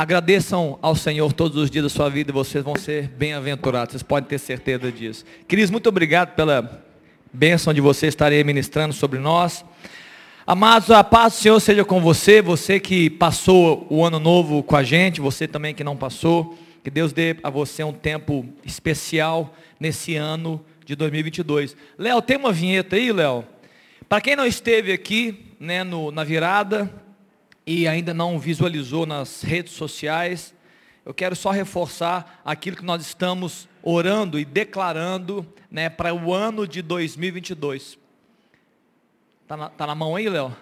Agradeçam ao Senhor todos os dias da sua vida e vocês vão ser bem-aventurados. Vocês podem ter certeza disso. Queridos, muito obrigado pela bênção de vocês estarem ministrando sobre nós. Amados, a paz do Senhor seja com você, você que passou o ano novo com a gente, você também que não passou. Que Deus dê a você um tempo especial nesse ano de 2022. Léo, tem uma vinheta aí, Léo? Para quem não esteve aqui, né, no, na virada, e ainda não visualizou nas redes sociais, eu quero só reforçar aquilo que nós estamos orando e declarando né, para o ano de 2022. Está na, tá na mão aí, Léo?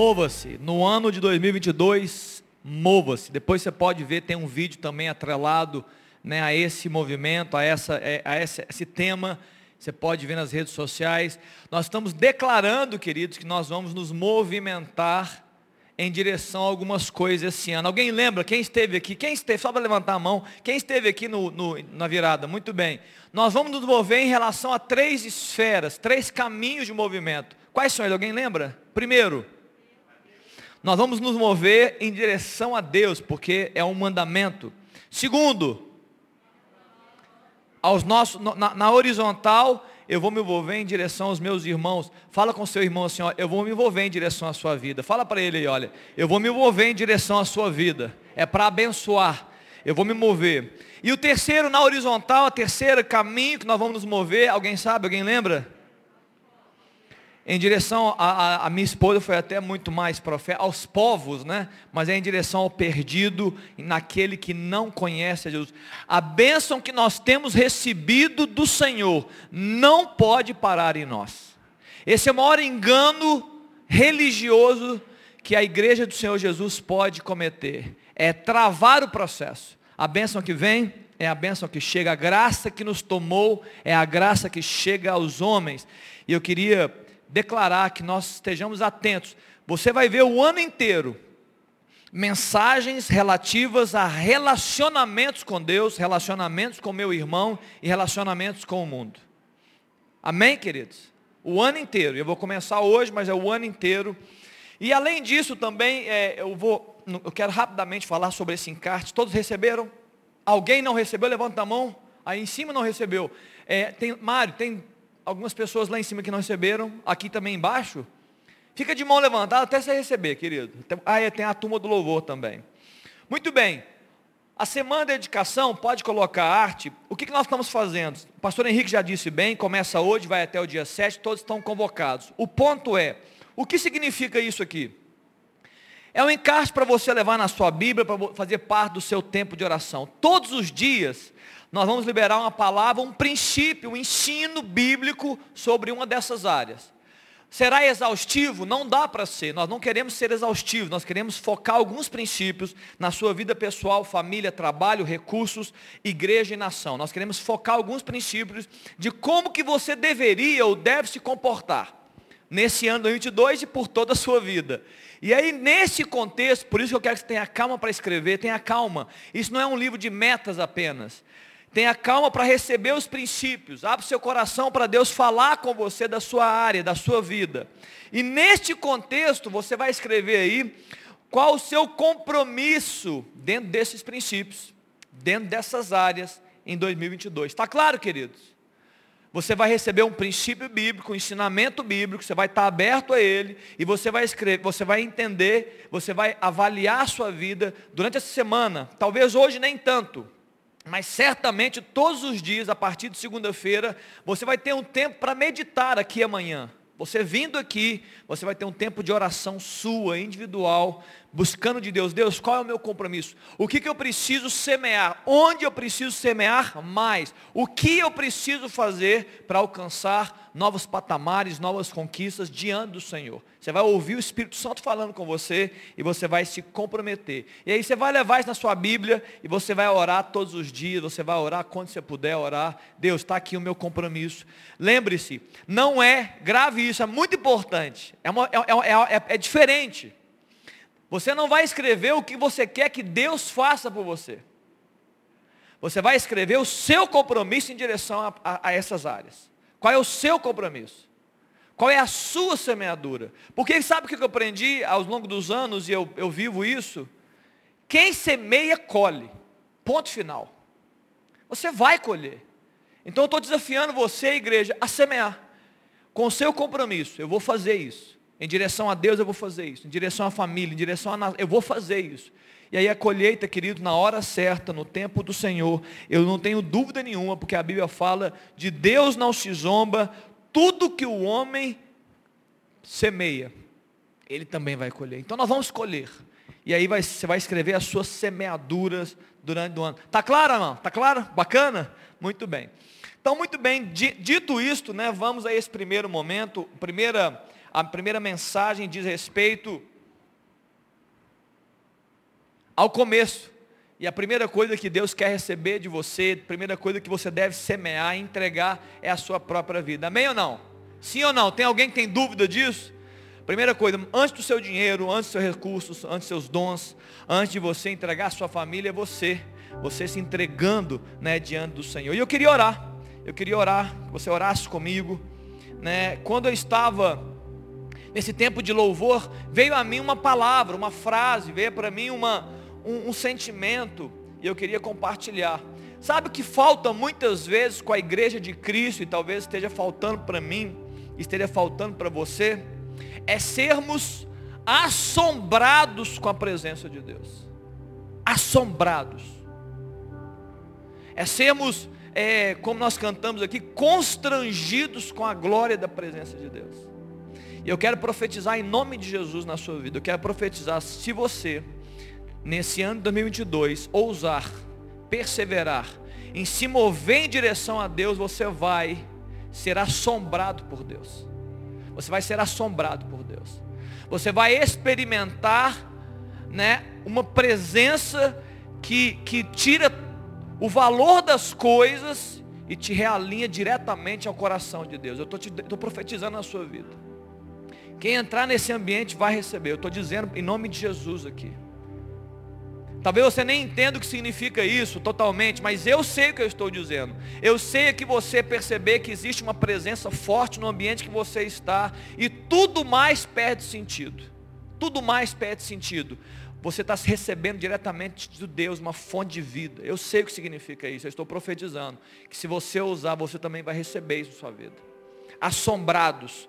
Mova-se. No ano de 2022, mova-se. Depois você pode ver, tem um vídeo também atrelado né, a esse movimento, a, essa, é, a esse, esse tema. Você pode ver nas redes sociais. Nós estamos declarando, queridos, que nós vamos nos movimentar em direção a algumas coisas esse ano. Alguém lembra? Quem esteve aqui? Quem esteve? Só para levantar a mão. Quem esteve aqui no, no, na virada? Muito bem. Nós vamos nos mover em relação a três esferas, três caminhos de movimento. Quais são eles? Alguém lembra? Primeiro, nós vamos nos mover em direção a Deus, porque é um mandamento. Segundo, aos nossos, na, na, horizontal, eu vou me envolver em direção aos meus irmãos. Fala com seu irmão assim, ó, eu vou me envolver em direção à sua vida. Fala para ele aí, olha, eu vou me envolver em direção à sua vida. É para abençoar. Eu vou me mover. E o terceiro, na horizontal, a terceira caminho que nós vamos nos mover, alguém sabe, alguém lembra? Em direção, a, a, a, minha esposa foi até muito mais profeta, aos povos, né? Mas é em direção ao perdido, naquele que não conhece a Jesus. A bênção que nós temos recebido do Senhor não pode parar em nós. Esse é o maior engano religioso que a igreja do Senhor Jesus pode cometer. É travar o processo. A bênção que vem é a bênção que chega, a graça que nos tomou é a graça que chega aos homens. E eu queria declarar que nós estejamos atentos. Você vai ver o ano inteiro mensagens relativas a relacionamentos com Deus, relacionamentos com meu irmão e relacionamentos com o mundo. Amém, queridos? O ano inteiro. Eu vou começar hoje, mas é o ano inteiro. E além disso também, é, eu vou, eu quero rapidamente falar sobre esse encarte. Todos receberam? Alguém não recebeu? Levanta a mão. Aí em cima não recebeu. É, tem, Mário, tem algumas pessoas lá em cima que não receberam, aqui também embaixo. Fica de mão levantada até você receber, querido. Ah, é, tem a turma do louvor também. Muito bem. A semana da dedicação pode colocar arte. O que, que nós estamos fazendo? O pastor Henrique já disse bem, começa hoje, vai até o dia 7, todos estão convocados. O ponto é, o que significa isso aqui? É um encaixe para você levar na sua Bíblia, para fazer parte do seu tempo de oração. Todos os dias, nós vamos liberar uma palavra, um princípio, um ensino bíblico sobre uma dessas áreas. Será exaustivo? Não dá para ser. Nós não queremos ser exaustivos, nós queremos focar alguns princípios na sua vida pessoal, família, trabalho, recursos, igreja e nação. Nós queremos focar alguns princípios de como que você deveria ou deve se comportar nesse ano 2022 e por toda a sua vida. E aí, nesse contexto, por isso que eu quero que você tenha calma para escrever, tenha calma. Isso não é um livro de metas apenas. Tenha calma para receber os princípios. Abra seu coração para Deus falar com você da sua área, da sua vida. E neste contexto, você vai escrever aí qual o seu compromisso dentro desses princípios, dentro dessas áreas em 2022. Está claro, queridos? Você vai receber um princípio bíblico, um ensinamento bíblico, você vai estar aberto a ele e você vai escrever, você vai entender, você vai avaliar a sua vida durante essa semana. Talvez hoje nem tanto, mas certamente todos os dias, a partir de segunda-feira, você vai ter um tempo para meditar aqui amanhã. Você vindo aqui, você vai ter um tempo de oração sua, individual, buscando de Deus. Deus, qual é o meu compromisso? O que, que eu preciso semear? Onde eu preciso semear mais? O que eu preciso fazer para alcançar novos patamares, novas conquistas diante do Senhor? Você vai ouvir o Espírito Santo falando com você e você vai se comprometer. E aí você vai levar isso na sua Bíblia e você vai orar todos os dias, você vai orar quando você puder orar. Deus, está aqui o meu compromisso. Lembre-se, não é grave isso, é muito importante. É, uma, é, é, é, é diferente Você não vai escrever o que você quer que Deus faça por você. Você vai escrever o seu compromisso em direção a, a, a essas áreas. Qual é o seu compromisso? Qual é a sua semeadura? Porque sabe o que eu aprendi ao longo dos anos e eu, eu vivo isso? Quem semeia, colhe. Ponto final. Você vai colher. Então eu estou desafiando você, igreja, a semear. Com o seu compromisso, eu vou fazer isso. Em direção a Deus eu vou fazer isso. Em direção à família, em direção a eu vou fazer isso. E aí a colheita, querido, na hora certa, no tempo do Senhor, eu não tenho dúvida nenhuma, porque a Bíblia fala de Deus não se zomba, tudo que o homem semeia, ele também vai colher. Então nós vamos colher. E aí vai, você vai escrever as suas semeaduras durante o ano. Tá claro, irmão? Tá claro? Bacana? Muito bem. Então, muito bem, dito isto, né, vamos a esse primeiro momento. Primeira, a primeira mensagem diz respeito ao começo. E a primeira coisa que Deus quer receber de você, a primeira coisa que você deve semear e entregar é a sua própria vida. Amém ou não? Sim ou não? Tem alguém que tem dúvida disso? Primeira coisa, antes do seu dinheiro, antes dos seus recursos, antes dos seus dons, antes de você entregar a sua família, é você. Você se entregando né, diante do Senhor. E eu queria orar. Eu queria orar, que você orasse comigo. Né? Quando eu estava nesse tempo de louvor, veio a mim uma palavra, uma frase, veio para mim uma, um, um sentimento e eu queria compartilhar. Sabe o que falta muitas vezes com a igreja de Cristo e talvez esteja faltando para mim, esteja faltando para você, é sermos assombrados com a presença de Deus. Assombrados. É sermos, é, como nós cantamos aqui, constrangidos com a glória da presença de Deus. E eu quero profetizar em nome de Jesus na sua vida. Eu quero profetizar se você nesse ano de 2022, ousar, perseverar, em se mover em direção a Deus, você vai ser assombrado por Deus. Você vai ser assombrado por Deus. Você vai experimentar, né, uma presença que, que tira o valor das coisas e te realinha diretamente ao coração de Deus. Eu estou profetizando na sua vida. Quem entrar nesse ambiente vai receber. Eu estou dizendo em nome de Jesus aqui. Talvez você nem entenda o que significa isso totalmente, mas eu sei o que eu estou dizendo. Eu sei que você perceber que existe uma presença forte no ambiente que você está e tudo mais perde sentido. Tudo mais perde sentido. Você está recebendo diretamente de Deus uma fonte de vida. Eu sei o que significa isso. Eu estou profetizando que se você usar, você também vai receber isso na sua vida. Assombrados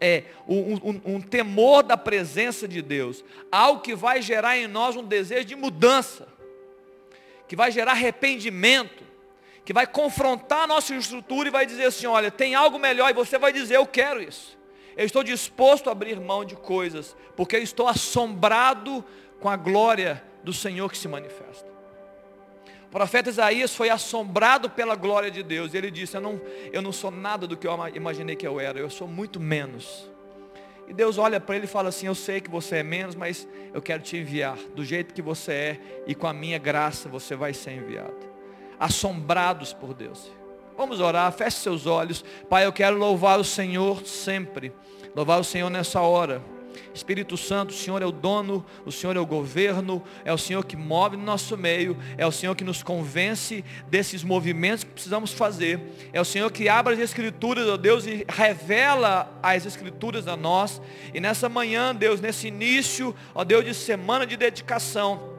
é, um, um, um temor da presença de Deus, algo que vai gerar em nós um desejo de mudança, que vai gerar arrependimento, que vai confrontar a nossa estrutura e vai dizer assim, olha, tem algo melhor, e você vai dizer, eu quero isso. Eu estou disposto a abrir mão de coisas, porque eu estou assombrado com a glória do Senhor que se manifesta. Profeta Isaías foi assombrado pela glória de Deus. E ele disse, eu não, eu não sou nada do que eu imaginei que eu era, eu sou muito menos. E Deus olha para ele e fala assim, eu sei que você é menos, mas eu quero te enviar. Do jeito que você é, e com a minha graça você vai ser enviado. Assombrados por Deus. Vamos orar, feche seus olhos. Pai, eu quero louvar o Senhor sempre. Louvar o Senhor nessa hora. Espírito Santo, o Senhor é o dono, o Senhor é o governo, é o Senhor que move no nosso meio, é o Senhor que nos convence desses movimentos que precisamos fazer, é o Senhor que abre as Escrituras, ó Deus, e revela as Escrituras a nós. E nessa manhã, Deus, nesse início, ó Deus, de semana de dedicação,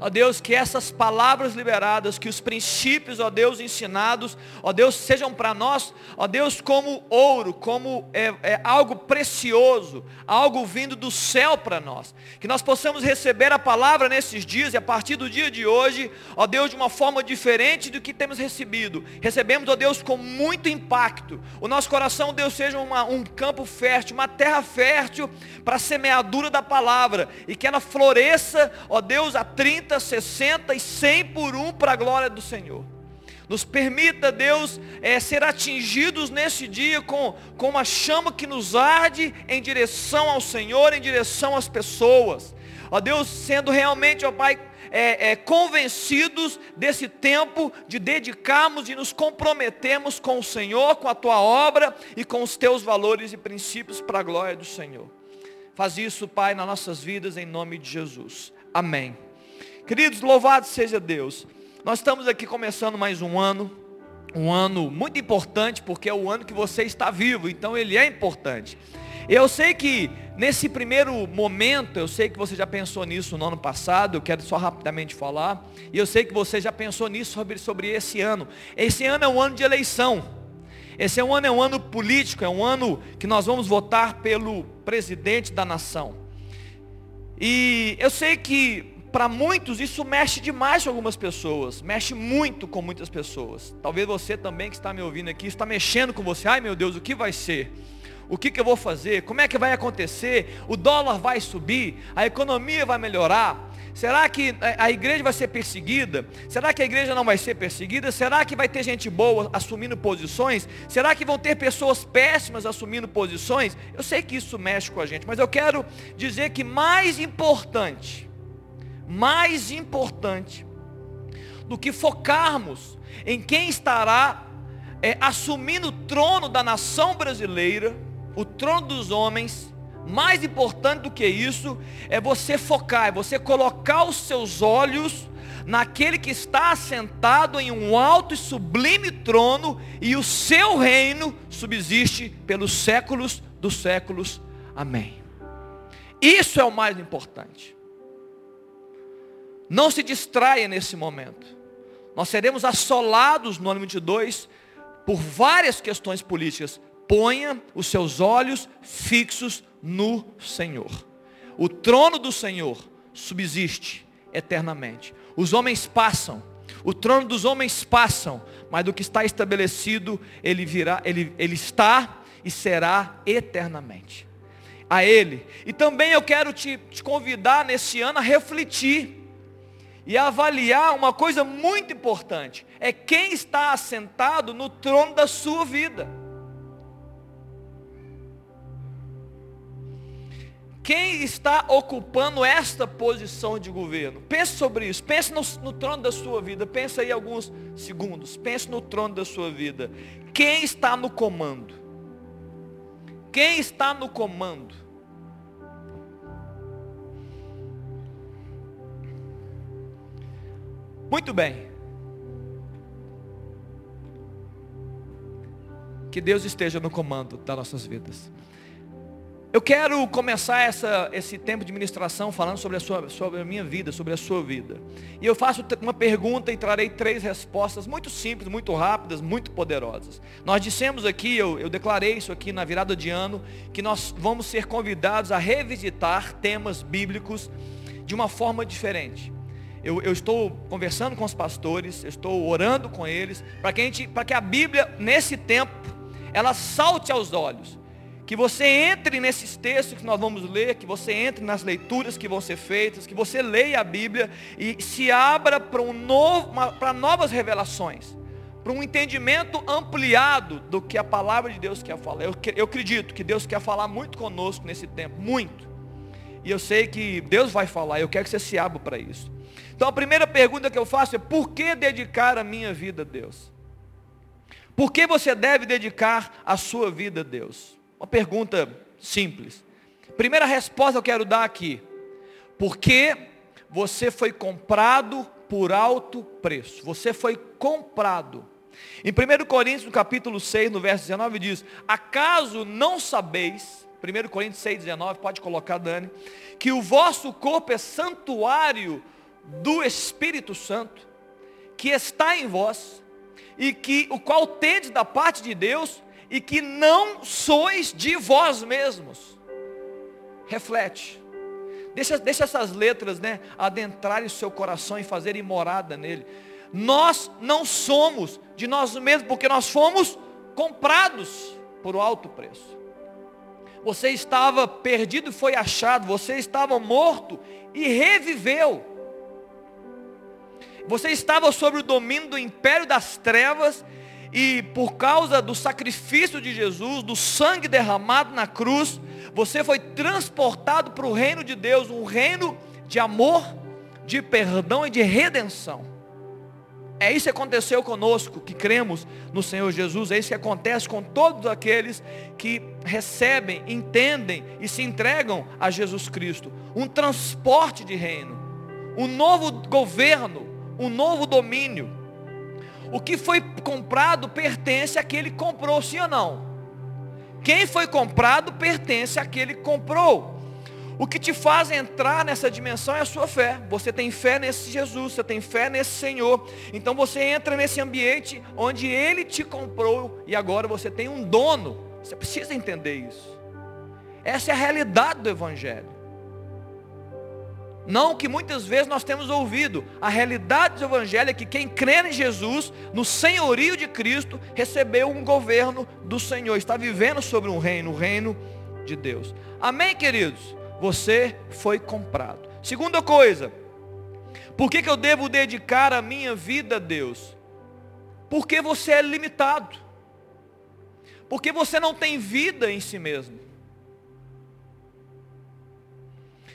ó Deus, que essas palavras liberadas, que os princípios, ó Deus, ensinados, ó Deus, sejam para nós, ó Deus, como ouro, como é, é algo precioso, algo vindo do céu para nós. Que nós possamos receber a palavra nesses dias e a partir do dia de hoje, ó Deus, de uma forma diferente do que temos recebido. Recebemos, ó Deus, com muito impacto. O nosso coração, Deus, seja uma, um campo fértil, uma terra fértil para a semeadura da palavra e que ela floresça, ó Deus, a 30 30, 60 e 100 por um para a glória do Senhor. Nos permita, Deus, é, ser atingidos nesse dia com, com uma chama que nos arde em direção ao Senhor, em direção às pessoas. Ó Deus, sendo realmente, ó Pai, é, é, convencidos desse tempo de dedicarmos e nos comprometermos com o Senhor, com a tua obra e com os teus valores e princípios para a glória do Senhor. Faz isso, Pai, nas nossas vidas, em nome de Jesus. Amém. Queridos, louvado seja Deus. Nós estamos aqui começando mais um ano, um ano muito importante, porque é o ano que você está vivo, então ele é importante. Eu sei que nesse primeiro momento, eu sei que você já pensou nisso no ano passado, eu quero só rapidamente falar, e eu sei que você já pensou nisso sobre, sobre esse ano. Esse ano é um ano de eleição. Esse é um ano, é um ano político, é um ano que nós vamos votar pelo presidente da nação. E eu sei que para muitos isso mexe demais com algumas pessoas, mexe muito com muitas pessoas. Talvez você também que está me ouvindo aqui está mexendo com você. Ai meu Deus, o que vai ser? O que, que eu vou fazer? Como é que vai acontecer? O dólar vai subir? A economia vai melhorar? Será que a igreja vai ser perseguida? Será que a igreja não vai ser perseguida? Será que vai ter gente boa assumindo posições? Será que vão ter pessoas péssimas assumindo posições? Eu sei que isso mexe com a gente, mas eu quero dizer que mais importante, mais importante do que focarmos em quem estará é, assumindo o trono da nação brasileira, o trono dos homens, mais importante do que isso é você focar, é você colocar os seus olhos naquele que está assentado em um alto e sublime trono e o seu reino subsiste pelos séculos dos séculos. Amém. Isso é o mais importante. Não se distraia nesse momento. Nós seremos assolados no ano 22 por várias questões políticas. Ponha os seus olhos fixos no Senhor. O trono do Senhor subsiste eternamente. Os homens passam, o trono dos homens passam, mas do que está estabelecido, ele virá, ele, ele está e será eternamente. A Ele. E também eu quero te, te convidar nesse ano a refletir e avaliar uma coisa muito importante: é quem está assentado no trono da sua vida. Quem está ocupando esta posição de governo? Pense sobre isso. Pense no, no trono da sua vida. Pense aí alguns segundos. Pense no trono da sua vida. Quem está no comando? Quem está no comando? Muito bem. Que Deus esteja no comando das nossas vidas. Eu quero começar essa, esse tempo de ministração falando sobre a, sua, sobre a minha vida, sobre a sua vida. E eu faço uma pergunta e trarei três respostas muito simples, muito rápidas, muito poderosas. Nós dissemos aqui, eu, eu declarei isso aqui na virada de ano, que nós vamos ser convidados a revisitar temas bíblicos de uma forma diferente. Eu, eu, estou conversando com os pastores, eu estou orando com eles, para que, a que a Bíblia, nesse tempo, ela salte aos olhos que você entre nesses textos que nós vamos ler, que você entre nas leituras que vão ser feitas, que você leia a Bíblia e se abra para um novo, para novas revelações, para um entendimento ampliado do que a palavra de Deus quer falar. Eu, eu acredito que Deus quer falar muito conosco nesse tempo, muito. E eu sei que Deus vai falar, eu quero que você se abra para isso. Então a primeira pergunta que eu faço é: por que dedicar a minha vida a Deus? Por que você deve dedicar a sua vida a Deus? Uma pergunta simples. Primeira resposta eu quero dar aqui. Porque você foi comprado por alto preço. Você foi comprado. Em 1 Coríntios, no capítulo 6, no verso 19, diz: Acaso não sabeis, 1 Coríntios 6, 19, pode colocar, Dani, que o vosso corpo é santuário do Espírito Santo, que está em vós, e que o qual tendes da parte de Deus, e que não sois de vós mesmos. Reflete. Deixa, deixa essas letras né, adentrarem o seu coração e fazerem morada nele. Nós não somos de nós mesmos, porque nós fomos comprados por alto preço. Você estava perdido e foi achado, você estava morto e reviveu. Você estava sob o domínio do império das trevas e por causa do sacrifício de Jesus, do sangue derramado na cruz, você foi transportado para o reino de Deus, um reino de amor, de perdão e de redenção. É isso que aconteceu conosco, que cremos no Senhor Jesus. É isso que acontece com todos aqueles que recebem, entendem e se entregam a Jesus Cristo. Um transporte de reino, um novo governo, um novo domínio. O que foi comprado pertence àquele que comprou, sim ou não? Quem foi comprado pertence àquele que comprou. O que te faz entrar nessa dimensão é a sua fé. Você tem fé nesse Jesus, você tem fé nesse Senhor. Então você entra nesse ambiente onde Ele te comprou e agora você tem um dono. Você precisa entender isso. Essa é a realidade do Evangelho. Não que muitas vezes nós temos ouvido. A realidade do Evangelho é que quem crê em Jesus, no senhorio de Cristo, recebeu um governo do Senhor. Está vivendo sobre um reino, o reino de Deus. Amém, queridos? Você foi comprado. Segunda coisa, por que, que eu devo dedicar a minha vida a Deus? Porque você é limitado. Porque você não tem vida em si mesmo.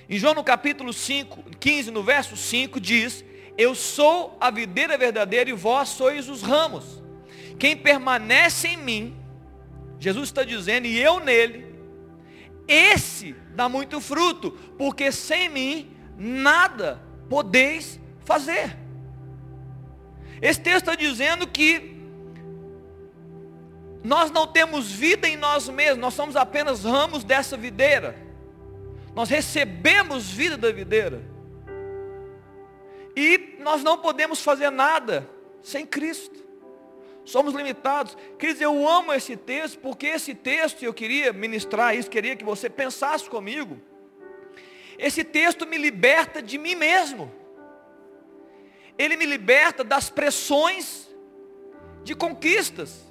Em João no capítulo 5, 15, no verso 5, diz, eu sou a videira verdadeira e vós sois os ramos. Quem permanece em mim, Jesus está dizendo, e eu nele, esse dá muito fruto, porque sem mim nada podeis fazer. Esse texto está dizendo que nós não temos vida em nós mesmos, nós somos apenas ramos dessa videira. Nós recebemos vida da videira. E nós não podemos fazer nada sem Cristo somos limitados. Queridos, eu amo esse texto, porque esse texto, eu queria ministrar isso, queria que você pensasse comigo. Esse texto me liberta de mim mesmo. Ele me liberta das pressões de conquistas.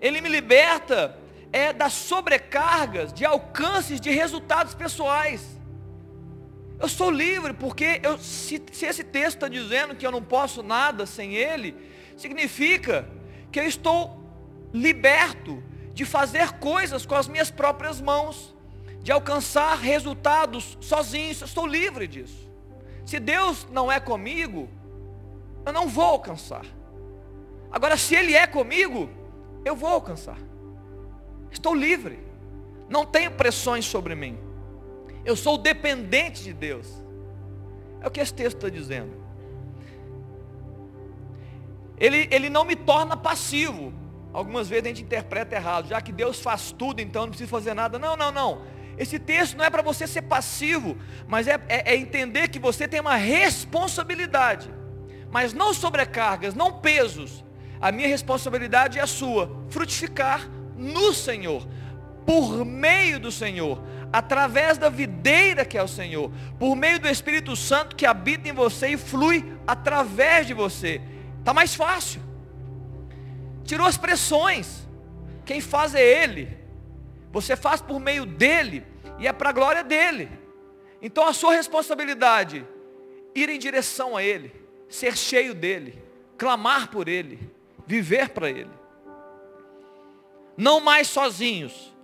Ele me liberta é das sobrecargas, de alcances, de resultados pessoais. Eu sou livre porque eu, se, se esse texto está dizendo que eu não posso nada sem ele, significa que eu estou liberto de fazer coisas com as minhas próprias mãos, de alcançar resultados sozinhos, eu estou livre disso. Se Deus não é comigo, eu não vou alcançar. Agora, se Ele é comigo, eu vou alcançar. Estou livre. Não tenho pressões sobre mim. Eu sou dependente de Deus. É o que esse texto está dizendo ele, ele não me torna passivo. Algumas vezes a gente interpreta errado, já que Deus faz tudo, então não precisa fazer nada. Não, não, não. Esse texto não é para você ser passivo, mas é, é, é entender que você tem uma responsabilidade, mas não sobrecargas, não pesos. A minha responsabilidade é a sua, frutificar no Senhor, por meio do Senhor, através da videira que é o Senhor, por meio do Espírito Santo que habita em você e flui através de você. Está mais fácil. Tirou as pressões. Quem faz é Ele. Você faz por meio dEle e é para a glória dEle. Então a sua responsabilidade, ir em direção a Ele, ser cheio dEle, clamar por Ele, viver para Ele. Não mais sozinhos,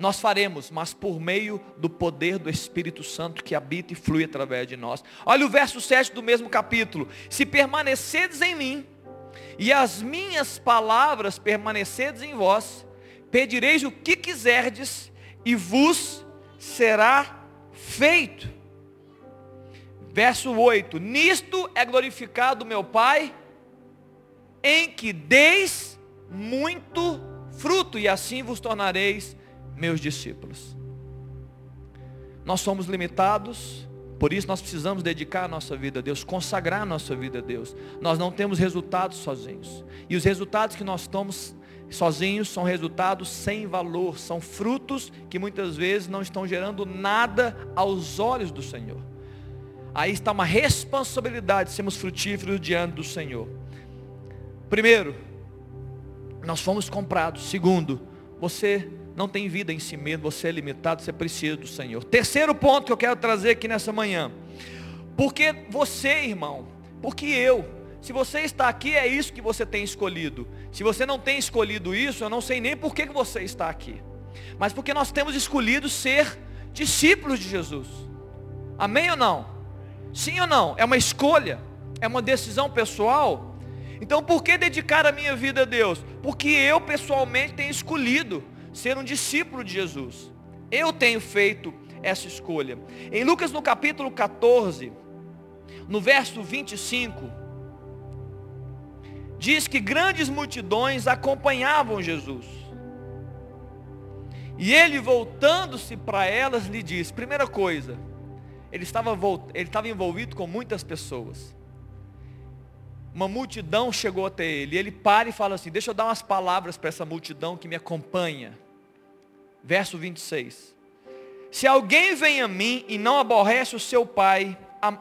nós faremos, mas por meio do poder do Espírito Santo que habita e flui através de nós. Olha o verso 7 do mesmo capítulo. Se permanecedes em mim, e as minhas palavras permanecedes em vós, pedireis o que quiserdes, e vos será feito. Verso 8: Nisto é glorificado meu Pai, em que deis muito fruto, e assim vos tornareis meus discípulos. Nós somos limitados, por isso nós precisamos dedicar a nossa vida a Deus, consagrar a nossa vida a Deus. Nós não temos resultados sozinhos. E os resultados que nós tomamos sozinhos são resultados sem valor, são frutos que muitas vezes não estão gerando nada aos olhos do Senhor. Aí está uma responsabilidade de sermos frutíferos diante do Senhor. Primeiro, nós fomos comprados. Segundo, você não tem vida em si mesmo, você é limitado, você precisa do Senhor. Terceiro ponto que eu quero trazer aqui nessa manhã. Porque você, irmão, porque eu, se você está aqui, é isso que você tem escolhido. Se você não tem escolhido isso, eu não sei nem por que você está aqui. Mas porque nós temos escolhido ser discípulos de Jesus. Amém ou não? Sim ou não? É uma escolha, é uma decisão pessoal. Então por que dedicar a minha vida a Deus? Porque eu pessoalmente tenho escolhido ser um discípulo de Jesus. Eu tenho feito essa escolha. Em Lucas no capítulo 14, no verso 25, diz que grandes multidões acompanhavam Jesus. E ele voltando-se para elas lhe disse, primeira coisa, ele estava, ele estava envolvido com muitas pessoas. Uma multidão chegou até ele. E ele para e fala assim: Deixa eu dar umas palavras para essa multidão que me acompanha. Verso 26. Se alguém vem a mim e não aborrece o seu pai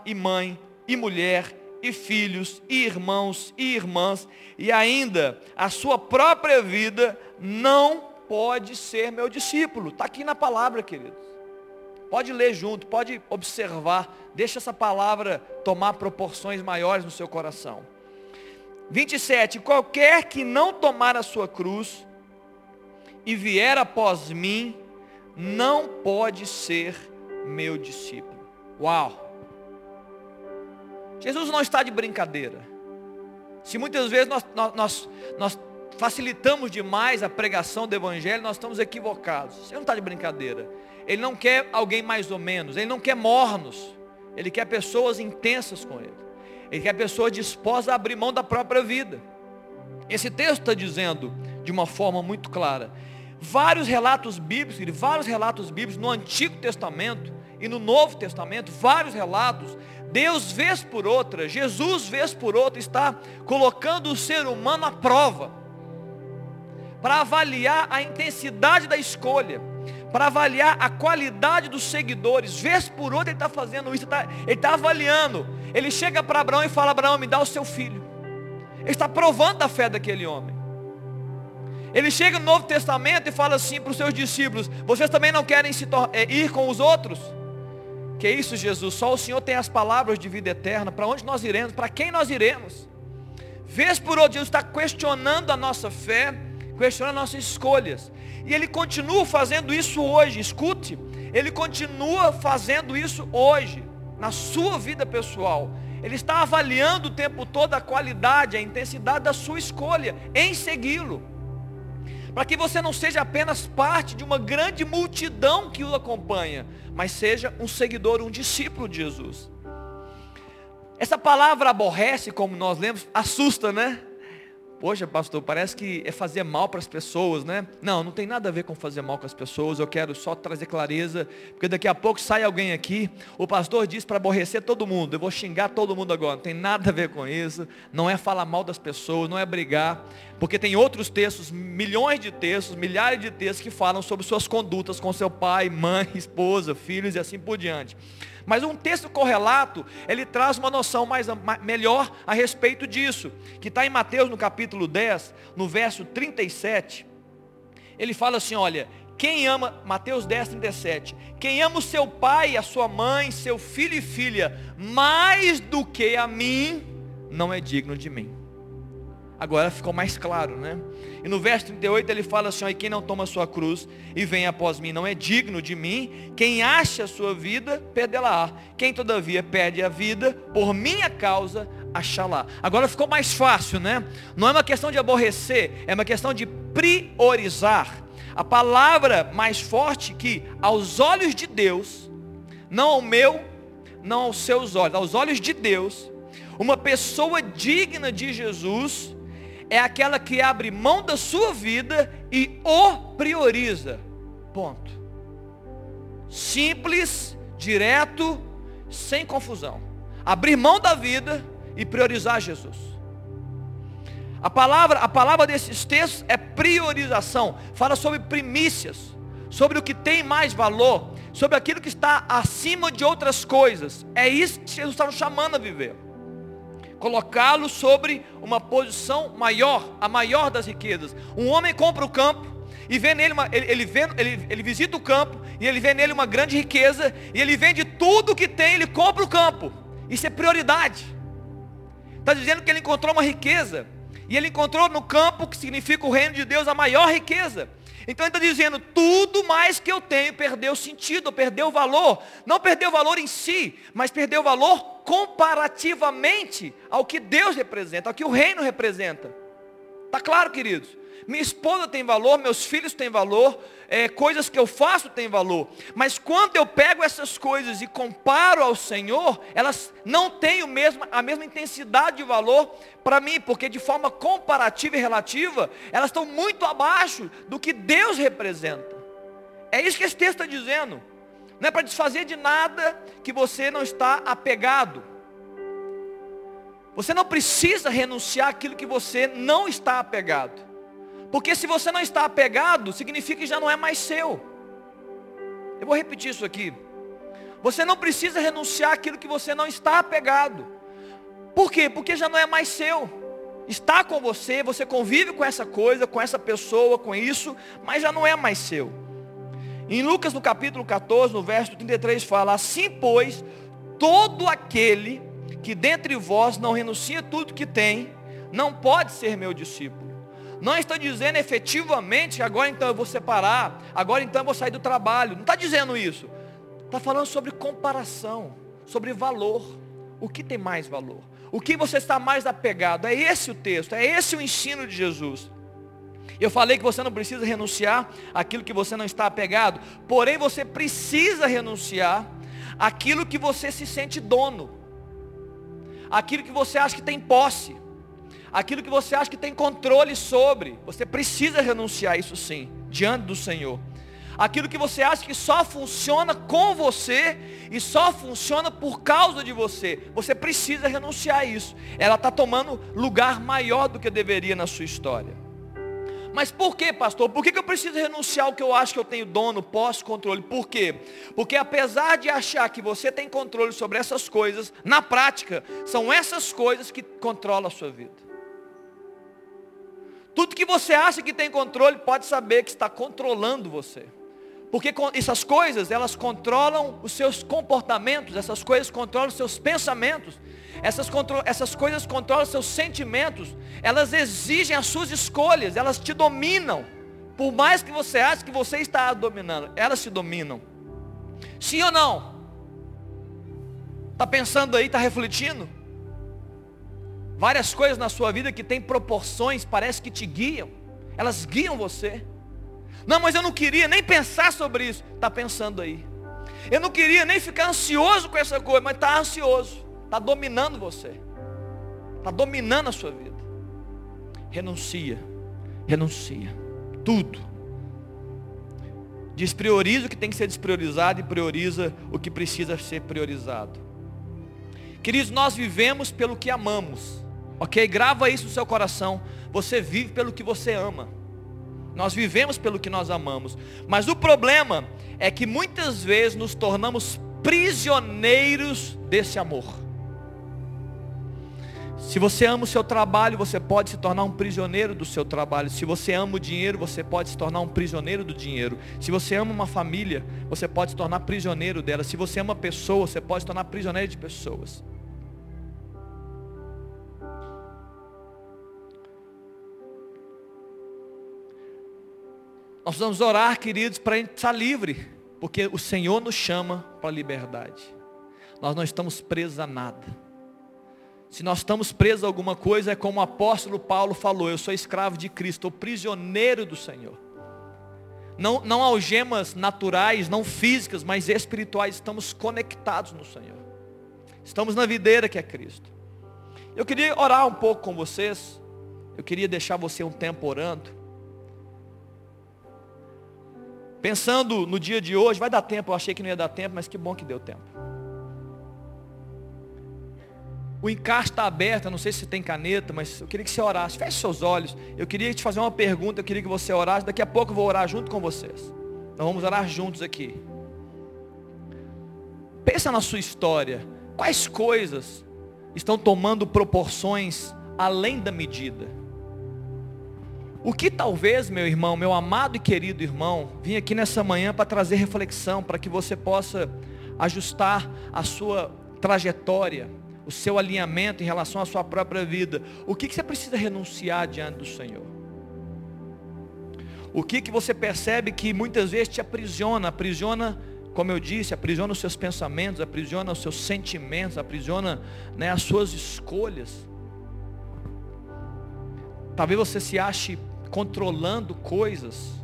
e mãe e mulher e filhos e irmãos e irmãs e ainda a sua própria vida, não pode ser meu discípulo. Está aqui na palavra, queridos. Pode ler junto, pode observar. Deixa essa palavra tomar proporções maiores no seu coração. 27. Qualquer que não tomar a sua cruz e vier após mim, não pode ser meu discípulo. Uau! Jesus não está de brincadeira. Se muitas vezes nós, nós, nós facilitamos demais a pregação do Evangelho, nós estamos equivocados. Ele não está de brincadeira. Ele não quer alguém mais ou menos, ele não quer mornos, ele quer pessoas intensas com ele. Ele quer pessoas dispostas a abrir mão da própria vida. Esse texto está dizendo de uma forma muito clara. Vários relatos bíblicos, vários relatos bíblicos no Antigo Testamento e no Novo Testamento, vários relatos, Deus vez por outra, Jesus vez por outra está colocando o ser humano à prova para avaliar a intensidade da escolha para avaliar a qualidade dos seguidores. Vez por outra ele está fazendo isso, ele está tá avaliando. Ele chega para Abraão e fala, Abraão, me dá o seu filho. Ele está provando a fé daquele homem. Ele chega no Novo Testamento e fala assim para os seus discípulos, vocês também não querem é, ir com os outros? Que isso, Jesus? Só o Senhor tem as palavras de vida eterna. Para onde nós iremos? Para quem nós iremos? Vez por outra, Jesus está questionando a nossa fé, questionando as nossas escolhas. E ele continua fazendo isso hoje. Escute, ele continua fazendo isso hoje, na sua vida pessoal. Ele está avaliando o tempo todo a qualidade, a intensidade da sua escolha em segui-lo. Para que você não seja apenas parte de uma grande multidão que o acompanha, mas seja um seguidor, um discípulo de Jesus. Essa palavra aborrece, como nós lemos, assusta, né? Poxa, pastor, parece que é fazer mal para as pessoas, né? Não, não tem nada a ver com fazer mal com as pessoas. Eu quero só trazer clareza, porque daqui a pouco sai alguém aqui. O pastor diz para aborrecer todo mundo. Eu vou xingar todo mundo agora. Não tem nada a ver com isso. Não é falar mal das pessoas, não é brigar. Porque tem outros textos, milhões de textos, milhares de textos que falam sobre suas condutas com seu pai, mãe, esposa, filhos e assim por diante. Mas um texto correlato, ele traz uma noção mais, melhor a respeito disso, que está em Mateus no capítulo 10, no verso 37. Ele fala assim, olha, quem ama, Mateus 10, 37, quem ama o seu pai, a sua mãe, seu filho e filha, mais do que a mim, não é digno de mim. Agora ficou mais claro, né? E no verso 38 ele fala assim: ó, quem não toma sua cruz e vem após mim não é digno de mim. Quem acha a sua vida, perdê-la. Quem todavia perde a vida, por minha causa, achá-la. Agora ficou mais fácil, né? Não é uma questão de aborrecer, é uma questão de priorizar. A palavra mais forte que aos olhos de Deus, não ao meu, não aos seus olhos, aos olhos de Deus, uma pessoa digna de Jesus é aquela que abre mão da sua vida e o prioriza. Ponto. Simples, direto, sem confusão. Abrir mão da vida e priorizar Jesus. A palavra, a palavra desses textos é priorização. Fala sobre primícias, sobre o que tem mais valor, sobre aquilo que está acima de outras coisas. É isso que Jesus está nos chamando a viver colocá-lo sobre uma posição maior, a maior das riquezas. Um homem compra o campo e vê nele uma, ele, ele, vê, ele, ele visita o campo e ele vê nele uma grande riqueza e ele vende tudo que tem, ele compra o campo. Isso é prioridade. Está dizendo que ele encontrou uma riqueza e ele encontrou no campo, que significa o reino de Deus, a maior riqueza. Então ele está dizendo, tudo mais que eu tenho perdeu sentido, perdeu valor. Não perdeu valor em si, mas perdeu valor comparativamente ao que Deus representa, ao que o reino representa. Tá claro, queridos? Minha esposa tem valor, meus filhos têm valor, é, coisas que eu faço têm valor. Mas quando eu pego essas coisas e comparo ao Senhor, elas não têm o mesmo, a mesma intensidade de valor para mim, porque de forma comparativa e relativa, elas estão muito abaixo do que Deus representa. É isso que esse texto está dizendo. Não é para desfazer de nada que você não está apegado. Você não precisa renunciar aquilo que você não está apegado. Porque se você não está apegado, significa que já não é mais seu. Eu vou repetir isso aqui. Você não precisa renunciar aquilo que você não está apegado. Por quê? Porque já não é mais seu. Está com você, você convive com essa coisa, com essa pessoa, com isso, mas já não é mais seu. Em Lucas no capítulo 14, no verso 33 fala: Assim pois, todo aquele que dentre vós não renuncia tudo que tem, não pode ser meu discípulo. Não está dizendo efetivamente agora então eu vou separar, agora então eu vou sair do trabalho. Não está dizendo isso. Está falando sobre comparação, sobre valor. O que tem mais valor? O que você está mais apegado? É esse o texto, é esse o ensino de Jesus. Eu falei que você não precisa renunciar aquilo que você não está apegado, porém você precisa renunciar aquilo que você se sente dono, aquilo que você acha que tem posse aquilo que você acha que tem controle sobre, você precisa renunciar isso sim, diante do Senhor. Aquilo que você acha que só funciona com você e só funciona por causa de você, você precisa renunciar a isso. Ela está tomando lugar maior do que deveria na sua história. Mas por que, pastor? Por que, eu preciso renunciar ao que eu acho que eu tenho dono, posse, controle? Por quê? Porque apesar de achar que você tem controle sobre essas coisas, na prática, são essas coisas que controlam a sua vida. Tudo que você acha que tem controle, pode saber que está controlando você. Porque essas coisas, elas controlam os seus comportamentos, essas coisas controlam os seus pensamentos, essas, essas coisas controlam os seus sentimentos, elas exigem as suas escolhas, elas te dominam. Por mais que você ache que você está dominando, elas te dominam. Sim ou não? Está pensando aí, está refletindo? Várias coisas na sua vida que têm proporções, parece que te guiam. Elas guiam você. Não, mas eu não queria nem pensar sobre isso. Está pensando aí. Eu não queria nem ficar ansioso com essa coisa, mas está ansioso. Está dominando você. Está dominando a sua vida. Renuncia. Renuncia. Tudo. Desprioriza o que tem que ser despriorizado e prioriza o que precisa ser priorizado. Queridos, nós vivemos pelo que amamos. Ok? Grava isso no seu coração. Você vive pelo que você ama. Nós vivemos pelo que nós amamos. Mas o problema é que muitas vezes nos tornamos prisioneiros desse amor. Se você ama o seu trabalho, você pode se tornar um prisioneiro do seu trabalho. Se você ama o dinheiro, você pode se tornar um prisioneiro do dinheiro. Se você ama uma família, você pode se tornar prisioneiro dela. Se você ama pessoas, você pode se tornar prisioneiro de pessoas. Nós precisamos orar, queridos, para a gente estar livre, porque o Senhor nos chama para a liberdade. Nós não estamos presos a nada. Se nós estamos presos a alguma coisa, é como o apóstolo Paulo falou: eu sou escravo de Cristo, estou prisioneiro do Senhor. Não, não algemas naturais, não físicas, mas espirituais, estamos conectados no Senhor. Estamos na videira que é Cristo. Eu queria orar um pouco com vocês. Eu queria deixar você um tempo orando. Pensando no dia de hoje, vai dar tempo, eu achei que não ia dar tempo, mas que bom que deu tempo. O encaixe está aberto, eu não sei se tem caneta, mas eu queria que você orasse. Feche seus olhos. Eu queria te fazer uma pergunta, eu queria que você orasse. Daqui a pouco eu vou orar junto com vocês. Nós vamos orar juntos aqui. Pensa na sua história. Quais coisas estão tomando proporções além da medida? O que talvez, meu irmão, meu amado e querido irmão, vim aqui nessa manhã para trazer reflexão, para que você possa ajustar a sua trajetória, o seu alinhamento em relação à sua própria vida. O que, que você precisa renunciar diante do Senhor? O que, que você percebe que muitas vezes te aprisiona, aprisiona como eu disse, aprisiona os seus pensamentos, aprisiona os seus sentimentos, aprisiona né, as suas escolhas. Talvez você se ache controlando coisas.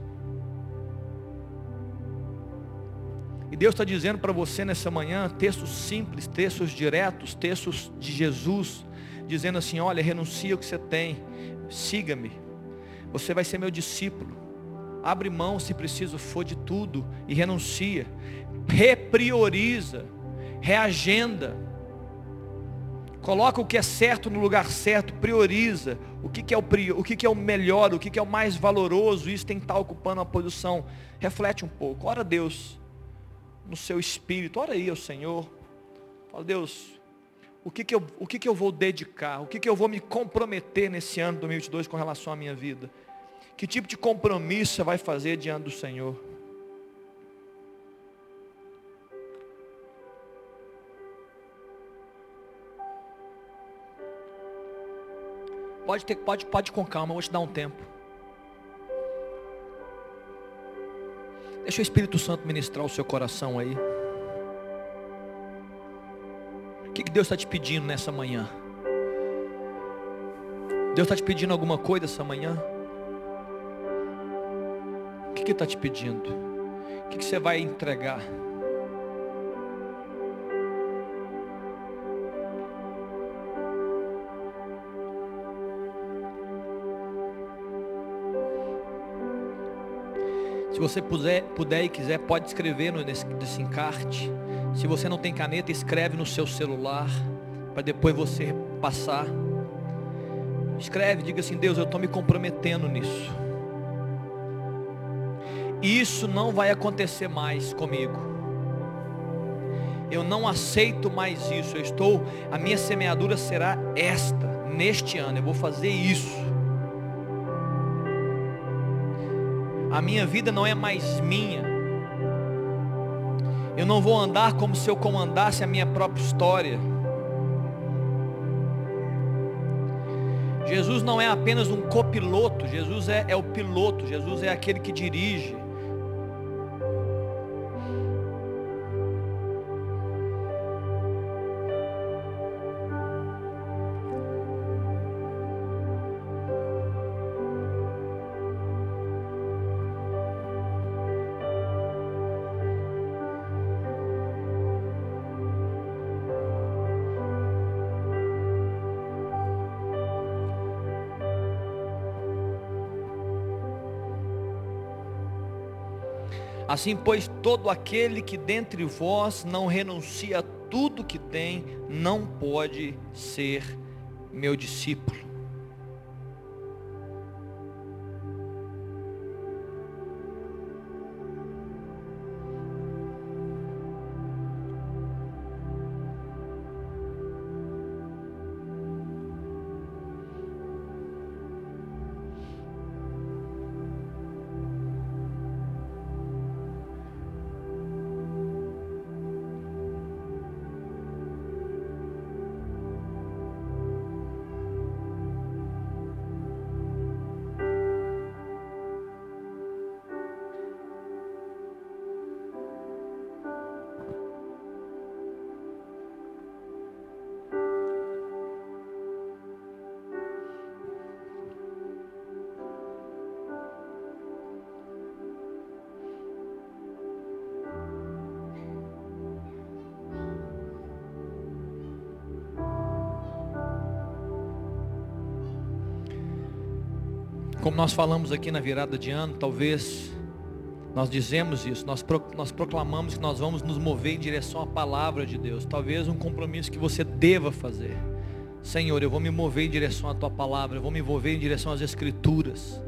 E Deus está dizendo para você nessa manhã, textos simples, textos diretos, textos de Jesus, dizendo assim: olha, renuncia o que você tem, siga-me, você vai ser meu discípulo. Abre mão, se preciso for, de tudo e renuncia. Reprioriza, reagenda. Coloca o que é certo no lugar certo, prioriza. O que, que é, o, o que, que é o melhor, o que, que é o mais valoroso, isso tem que estar ocupando uma posição. Reflete um pouco. Ora Deus, no seu espírito, ora aí ao Senhor. Fala, Deus, o que, que, eu, o que, que eu vou dedicar? O que, que eu vou me comprometer nesse ano 2022 com relação à minha vida? Que tipo de compromisso você vai fazer diante do Senhor? Pode, ter, pode, pode com calma, eu vou te dar um tempo. Deixa o Espírito Santo ministrar o seu coração aí. O que, que Deus está te pedindo nessa manhã? Deus está te pedindo alguma coisa essa manhã? que está te pedindo? O que, que você vai entregar? Você puder, puder e quiser, pode escrever nesse, nesse encarte. Se você não tem caneta, escreve no seu celular, para depois você passar. Escreve, diga assim, Deus, eu estou me comprometendo nisso. Isso não vai acontecer mais comigo. Eu não aceito mais isso. Eu estou, a minha semeadura será esta neste ano. Eu vou fazer isso. A minha vida não é mais minha. Eu não vou andar como se eu comandasse a minha própria história. Jesus não é apenas um copiloto, Jesus é, é o piloto, Jesus é aquele que dirige. Assim, pois, todo aquele que dentre vós não renuncia a tudo que tem, não pode ser meu discípulo. Nós falamos aqui na virada de ano, talvez nós dizemos isso, nós, pro, nós proclamamos que nós vamos nos mover em direção à palavra de Deus. Talvez um compromisso que você deva fazer. Senhor, eu vou me mover em direção à tua palavra, eu vou me mover em direção às escrituras.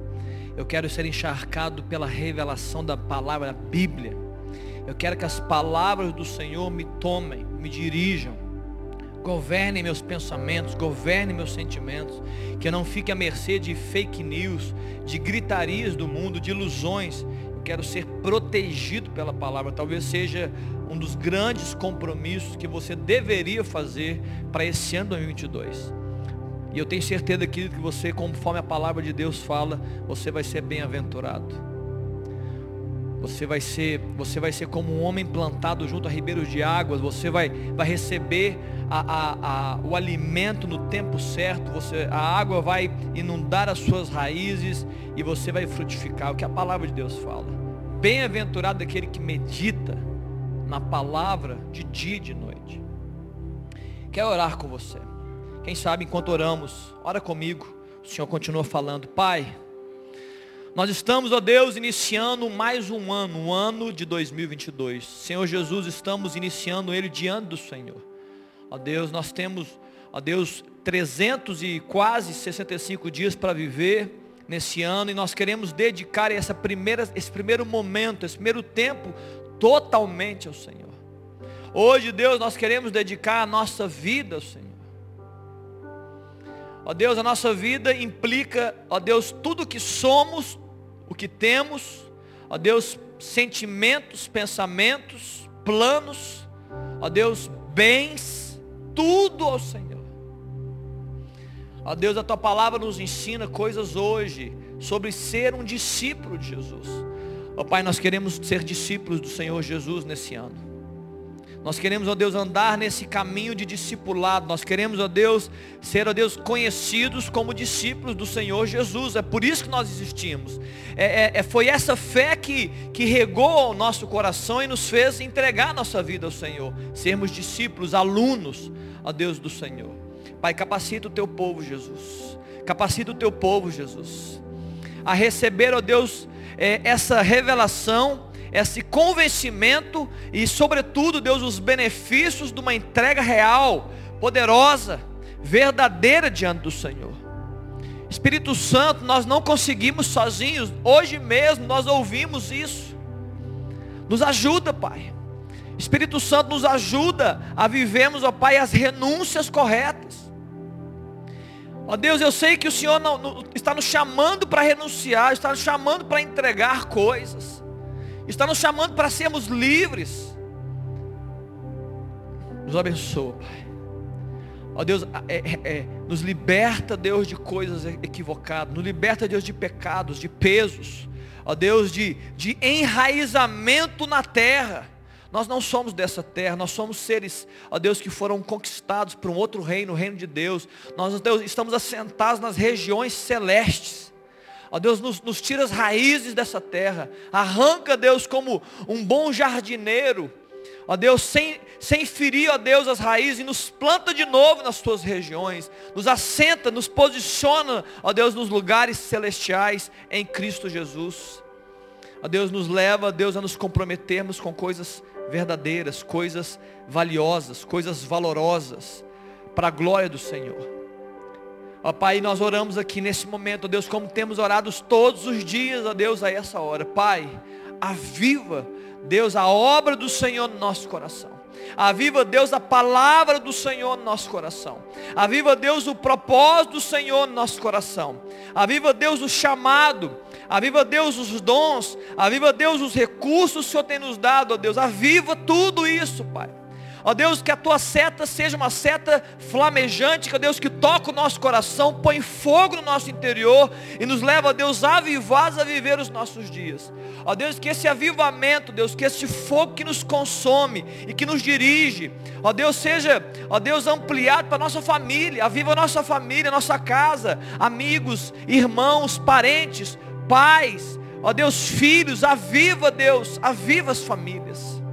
Eu quero ser encharcado pela revelação da palavra, da Bíblia. Eu quero que as palavras do Senhor me tomem, me dirijam governe meus pensamentos, governe meus sentimentos, que eu não fique à mercê de fake news, de gritarias do mundo, de ilusões. Eu quero ser protegido pela palavra. Talvez seja um dos grandes compromissos que você deveria fazer para esse ano 2022. E eu tenho certeza, querido, que você, conforme a palavra de Deus fala, você vai ser bem-aventurado. Você vai ser, você vai ser como um homem plantado junto a ribeiros de águas. Você vai, vai receber a, a, a, o alimento no tempo certo. Você, a água vai inundar as suas raízes e você vai frutificar. O que a palavra de Deus fala. Bem-aventurado aquele que medita na palavra de dia e de noite. Quero orar com você. Quem sabe enquanto oramos, ora comigo. O Senhor continua falando, Pai. Nós estamos, ó Deus, iniciando mais um ano, um ano de 2022. Senhor Jesus, estamos iniciando ele diante do Senhor. Ó Deus, nós temos, ó Deus, 300 e quase 65 dias para viver nesse ano e nós queremos dedicar essa primeira, esse primeiro momento, esse primeiro tempo totalmente ao Senhor. Hoje, Deus, nós queremos dedicar a nossa vida ao Senhor. Ó Deus, a nossa vida implica, ó Deus, tudo que somos, que temos, ó Deus, sentimentos, pensamentos, planos, ó Deus, bens, tudo ao Senhor. Ó Deus, a tua palavra nos ensina coisas hoje sobre ser um discípulo de Jesus. Ó Pai, nós queremos ser discípulos do Senhor Jesus nesse ano. Nós queremos, ó Deus, andar nesse caminho de discipulado. Nós queremos, ó Deus, ser, ó Deus, conhecidos como discípulos do Senhor Jesus. É por isso que nós existimos. É, é, é, foi essa fé que, que regou o nosso coração e nos fez entregar nossa vida ao Senhor. Sermos discípulos, alunos, ó Deus do Senhor. Pai, capacita o teu povo, Jesus. Capacita o teu povo, Jesus. A receber, ó Deus, é, essa revelação esse convencimento e, sobretudo, Deus, os benefícios de uma entrega real, poderosa, verdadeira diante do Senhor. Espírito Santo, nós não conseguimos sozinhos, hoje mesmo nós ouvimos isso. Nos ajuda, Pai. Espírito Santo nos ajuda a vivermos, ó Pai, as renúncias corretas. Ó Deus, eu sei que o Senhor não, não, está nos chamando para renunciar, está nos chamando para entregar coisas está nos chamando para sermos livres. Nos abençoa, Pai. Ó Deus, é, é, é, nos liberta, Deus, de coisas equivocadas. Nos liberta, Deus, de pecados, de pesos. Ó Deus, de, de enraizamento na terra. Nós não somos dessa terra, nós somos seres, ó Deus, que foram conquistados por um outro reino, o reino de Deus. Nós, Deus, estamos assentados nas regiões celestes. Ó Deus, nos, nos tira as raízes dessa terra. Arranca, Deus, como um bom jardineiro. Ó Deus, sem, sem ferir, ó Deus, as raízes, e nos planta de novo nas tuas regiões. Nos assenta, nos posiciona, ó Deus, nos lugares celestiais em Cristo Jesus. Ó Deus, nos leva, Deus, a nos comprometermos com coisas verdadeiras, coisas valiosas, coisas valorosas, para a glória do Senhor. Ó Pai, nós oramos aqui nesse momento, ó Deus, como temos orado todos os dias, ó Deus, a essa hora. Pai, aviva, Deus, a obra do Senhor no nosso coração. Aviva, Deus, a palavra do Senhor no nosso coração. Aviva, Deus, o propósito do Senhor no nosso coração. Aviva, Deus, o chamado. Aviva, Deus, os dons. Aviva, Deus, os recursos que o Senhor tem nos dado, ó Deus. Aviva tudo isso, Pai. Ó Deus, que a tua seta seja uma seta flamejante, que ó Deus, que toca o nosso coração, põe fogo no nosso interior e nos leva, ó Deus, avivados a viver os nossos dias. Ó Deus, que esse avivamento, Deus, que esse fogo que nos consome e que nos dirige, ó Deus, seja, ó Deus, ampliado para nossa família, aviva a nossa família, nossa casa, amigos, irmãos, parentes, pais, ó Deus, filhos, aviva, Deus, aviva as famílias.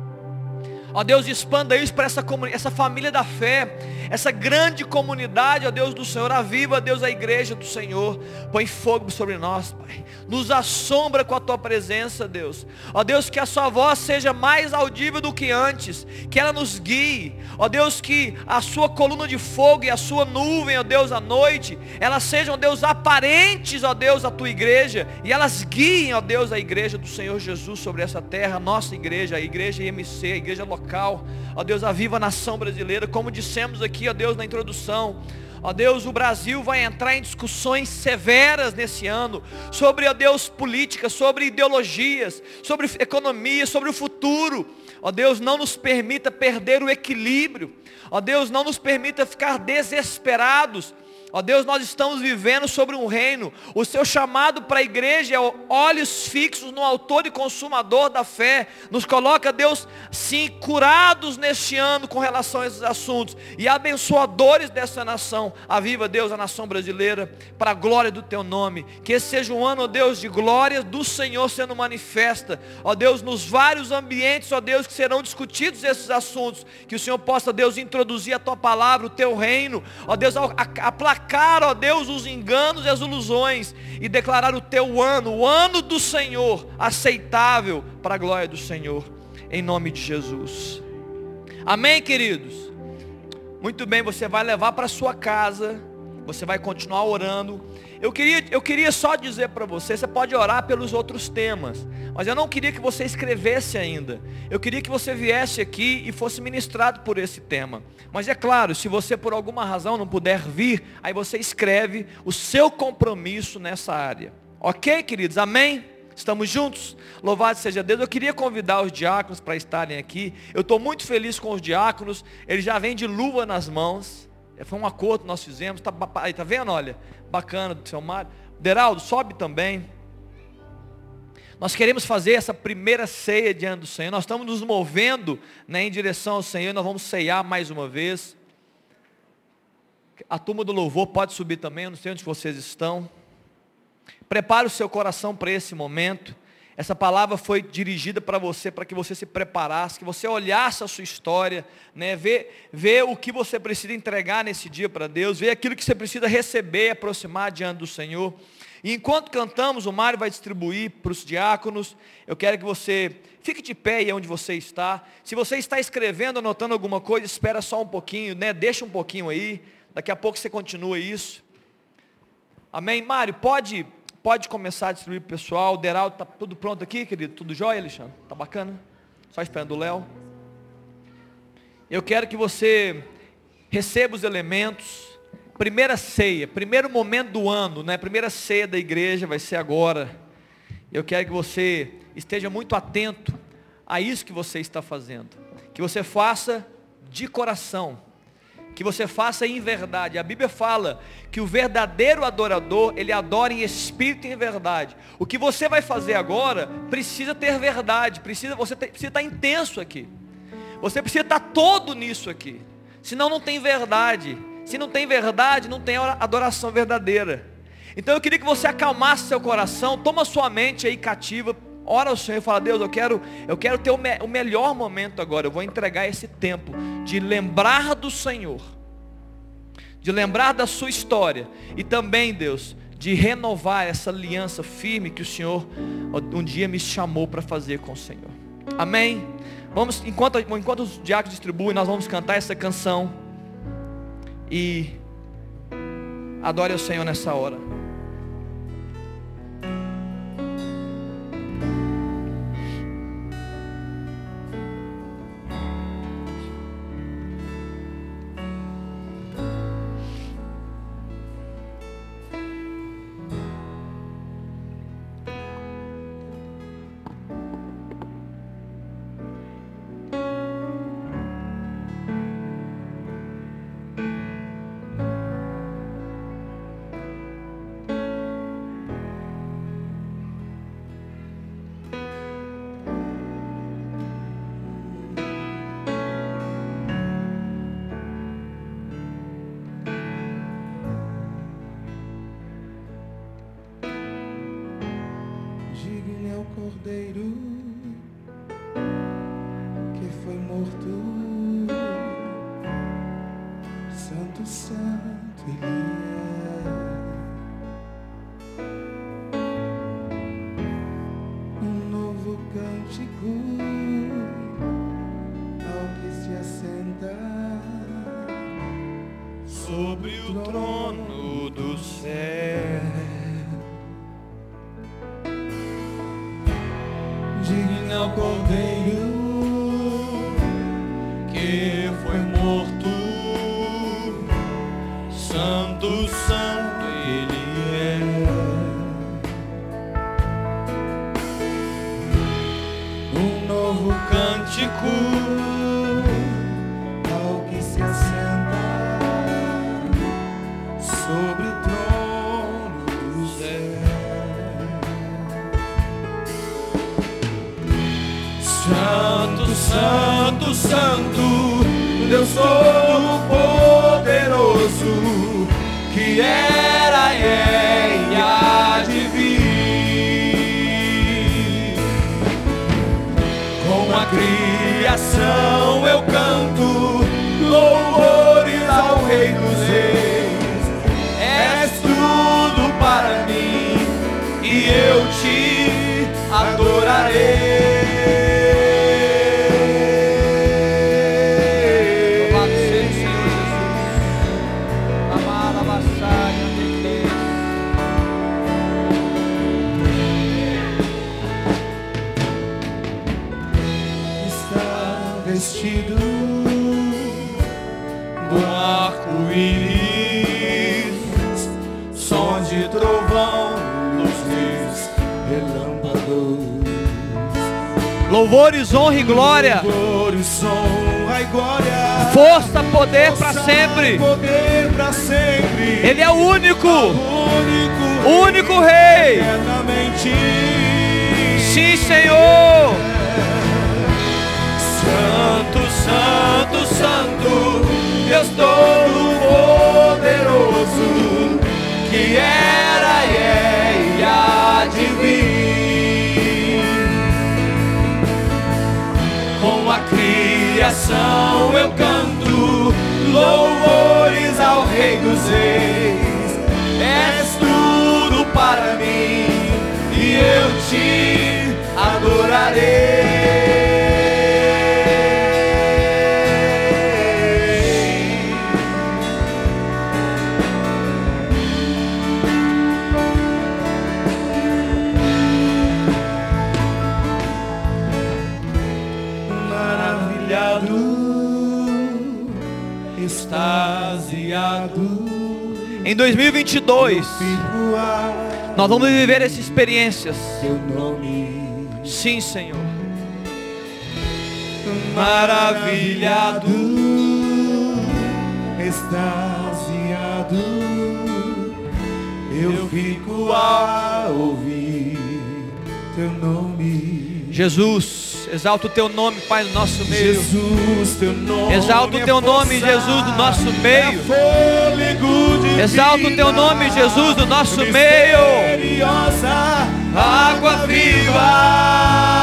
Ó Deus, expanda isso para essa, essa família da fé, essa grande comunidade, ó Deus do Senhor. Aviva, Deus, a igreja do Senhor. Põe fogo sobre nós, Pai. Nos assombra com a tua presença, Deus. Ó Deus, que a sua voz seja mais audível do que antes. Que ela nos guie. Ó Deus, que a sua coluna de fogo e a sua nuvem, ó Deus, à noite, elas sejam, Deus, aparentes, ó Deus, à tua igreja. E elas guiem, ó Deus, a igreja do Senhor Jesus sobre essa terra, a nossa igreja, a igreja IMC, a igreja local local. Ó Deus, aviva a nação brasileira, como dissemos aqui, ó Deus, na introdução. Ó Deus, o Brasil vai entrar em discussões severas nesse ano sobre, ó Deus, política, sobre ideologias, sobre economia, sobre o futuro. Ó Deus, não nos permita perder o equilíbrio. Ó Deus, não nos permita ficar desesperados. Ó Deus, nós estamos vivendo sobre um reino. O seu chamado para a igreja é olhos fixos no autor e consumador da fé. Nos coloca, Deus, sim, curados neste ano com relação a esses assuntos. E abençoadores dessa nação. Aviva, Deus, a nação brasileira, para a glória do teu nome. Que esse seja um ano, ó Deus, de glória do Senhor sendo manifesta. Ó Deus, nos vários ambientes, ó Deus, que serão discutidos esses assuntos. Que o Senhor possa, Deus, introduzir a tua palavra, o teu reino. Ó Deus, aplacar aplacar, ó Deus, os enganos e as ilusões e declarar o teu ano, o ano do Senhor, aceitável para a glória do Senhor, em nome de Jesus. Amém, queridos? Muito bem, você vai levar para sua casa, você vai continuar orando. Eu queria, eu queria só dizer para você, você pode orar pelos outros temas, mas eu não queria que você escrevesse ainda. Eu queria que você viesse aqui e fosse ministrado por esse tema. Mas é claro, se você por alguma razão não puder vir, aí você escreve o seu compromisso nessa área. Ok, queridos? Amém? Estamos juntos? Louvado seja Deus. Eu queria convidar os diáconos para estarem aqui. Eu estou muito feliz com os diáconos. Eles já vêm de luva nas mãos. Foi um acordo que nós fizemos. Está tá vendo? Olha, bacana do seu Mário. Deraldo, sobe também. Nós queremos fazer essa primeira ceia diante do Senhor. Nós estamos nos movendo né, em direção ao Senhor. Nós vamos ceiar mais uma vez. A turma do louvor pode subir também. Eu não sei onde vocês estão. Prepare o seu coração para esse momento. Essa palavra foi dirigida para você, para que você se preparasse, que você olhasse a sua história, né? ver, ver o que você precisa entregar nesse dia para Deus, ver aquilo que você precisa receber, aproximar diante do Senhor. E enquanto cantamos, o Mário vai distribuir para os diáconos. Eu quero que você fique de pé aí onde você está. Se você está escrevendo, anotando alguma coisa, espera só um pouquinho, né? Deixa um pouquinho aí. Daqui a pouco você continua isso. Amém? Mário, pode, pode começar a distribuir para o pessoal. O Deraldo, está tudo pronto aqui, querido? Tudo jóia, Alexandre? Está bacana? Só esperando o Léo. Eu quero que você receba os elementos primeira ceia, primeiro momento do ano, né? Primeira ceia da igreja vai ser agora. Eu quero que você esteja muito atento a isso que você está fazendo. Que você faça de coração. Que você faça em verdade. A Bíblia fala que o verdadeiro adorador, ele adora em espírito e em verdade. O que você vai fazer agora precisa ter verdade, precisa você ter, precisa estar intenso aqui. Você precisa estar todo nisso aqui. Senão não tem verdade. Se não tem verdade, não tem adoração verdadeira. Então eu queria que você acalmasse seu coração, toma sua mente aí cativa, ora ao Senhor e fala, Deus, eu quero, eu quero ter o, me, o melhor momento agora. Eu vou entregar esse tempo de lembrar do Senhor, de lembrar da sua história e também, Deus, de renovar essa aliança firme que o Senhor um dia me chamou para fazer com o Senhor. Amém? Vamos, enquanto, enquanto os diáconos distribuem, nós vamos cantar essa canção e adore o Senhor nessa hora. Que se assenta Honra e glória. Força, poder para sempre. Ele é o único, único, o único Rei. Sim, Senhor. Santo, Santo, Santo, Deus Todo-Poderoso, criação eu canto louvores ao Rei dos Reis. És tudo para mim e eu te adorarei. Em 2022, Fico a nós vamos viver essas experiências. Sim, Senhor. maravilhado, extasiado, eu fico a ouvir teu nome. Jesus, exalta o teu nome, Pai, no nosso meio. Jesus, teu nome. Exalta o é teu nome, força, Jesus, no nosso meio. é de Exalta o teu nome, Jesus, no nosso meio. água viva.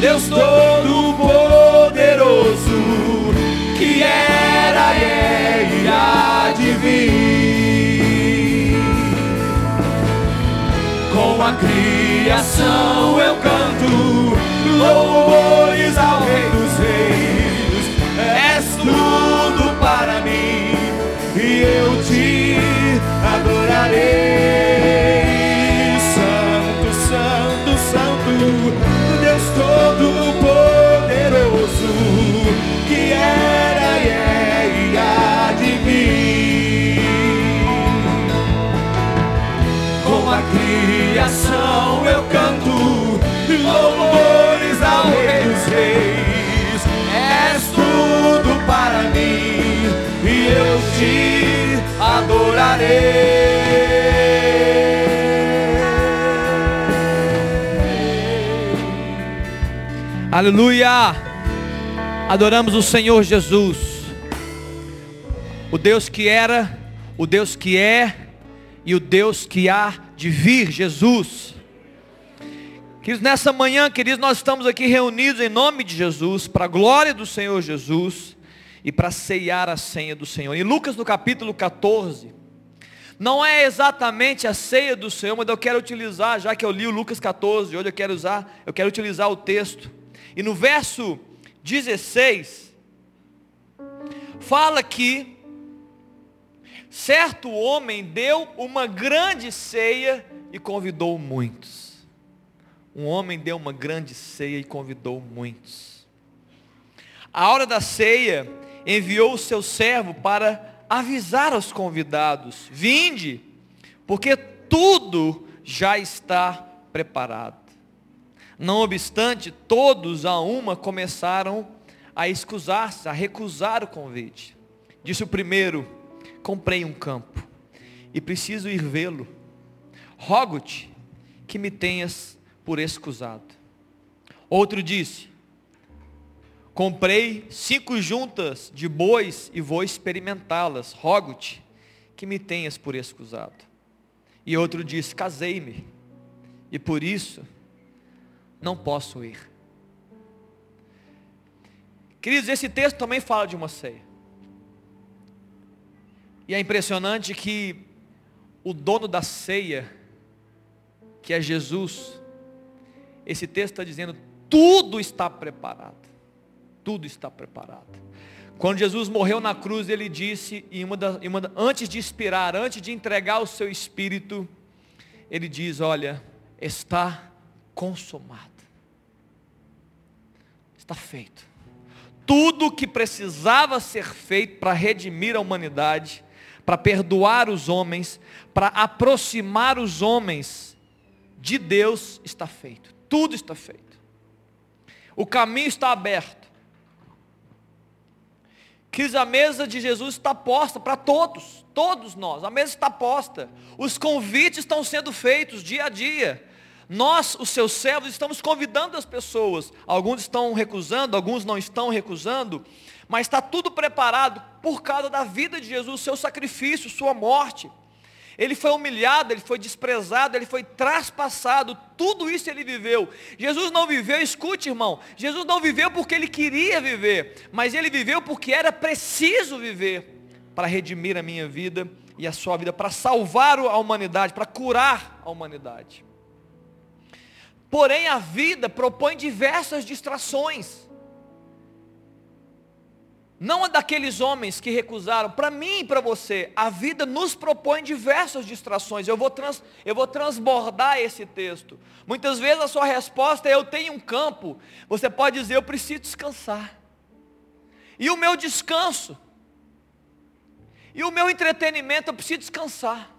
Deus Todo-Poderoso, que era, é e há de vir. Com a criação eu canto louvores eu canto louvores ao Rei dos Reis. És tudo para mim e eu te adorarei. Aleluia! Adoramos o Senhor Jesus, o Deus que era, o Deus que é e o Deus que há de vir, Jesus. Queridos, nessa manhã, queridos, nós estamos aqui reunidos em nome de Jesus, para a glória do Senhor Jesus e para ceiar a senha do Senhor. Em Lucas no capítulo 14, não é exatamente a ceia do Senhor, mas eu quero utilizar, já que eu li o Lucas 14, hoje eu quero usar, eu quero utilizar o texto. E no verso 16, fala que Certo homem deu uma grande ceia e convidou muitos. Um homem deu uma grande ceia e convidou muitos. A hora da ceia, enviou o seu servo para avisar aos convidados: Vinde, porque tudo já está preparado. Não obstante, todos a uma começaram a excusar-se, a recusar o convite. Disse o primeiro: Comprei um campo e preciso ir vê-lo. Rogo-te que me tenhas por excusado. Outro disse: Comprei cinco juntas de bois e vou experimentá-las. Rogo-te que me tenhas por excusado. E outro disse: Casei-me e por isso não posso ir. Queridos, esse texto também fala de uma ceia. E é impressionante que o dono da ceia, que é Jesus, esse texto está dizendo: tudo está preparado. Tudo está preparado. Quando Jesus morreu na cruz, ele disse, em uma da, em uma antes de expirar, antes de entregar o seu espírito, ele diz: Olha, está consumado está feito. Tudo que precisava ser feito para redimir a humanidade, para perdoar os homens, para aproximar os homens de Deus, está feito. Tudo está feito. O caminho está aberto. Que a mesa de Jesus está posta para todos, todos nós. A mesa está posta. Os convites estão sendo feitos dia a dia. Nós, os seus servos, estamos convidando as pessoas. Alguns estão recusando, alguns não estão recusando, mas está tudo preparado por causa da vida de Jesus, seu sacrifício, sua morte. Ele foi humilhado, ele foi desprezado, ele foi traspassado, tudo isso ele viveu. Jesus não viveu, escute irmão, Jesus não viveu porque ele queria viver, mas ele viveu porque era preciso viver para redimir a minha vida e a sua vida, para salvar a humanidade, para curar a humanidade. Porém, a vida propõe diversas distrações. Não é daqueles homens que recusaram. Para mim e para você, a vida nos propõe diversas distrações. Eu vou, trans, eu vou transbordar esse texto. Muitas vezes a sua resposta é: eu tenho um campo. Você pode dizer: eu preciso descansar. E o meu descanso? E o meu entretenimento? Eu preciso descansar.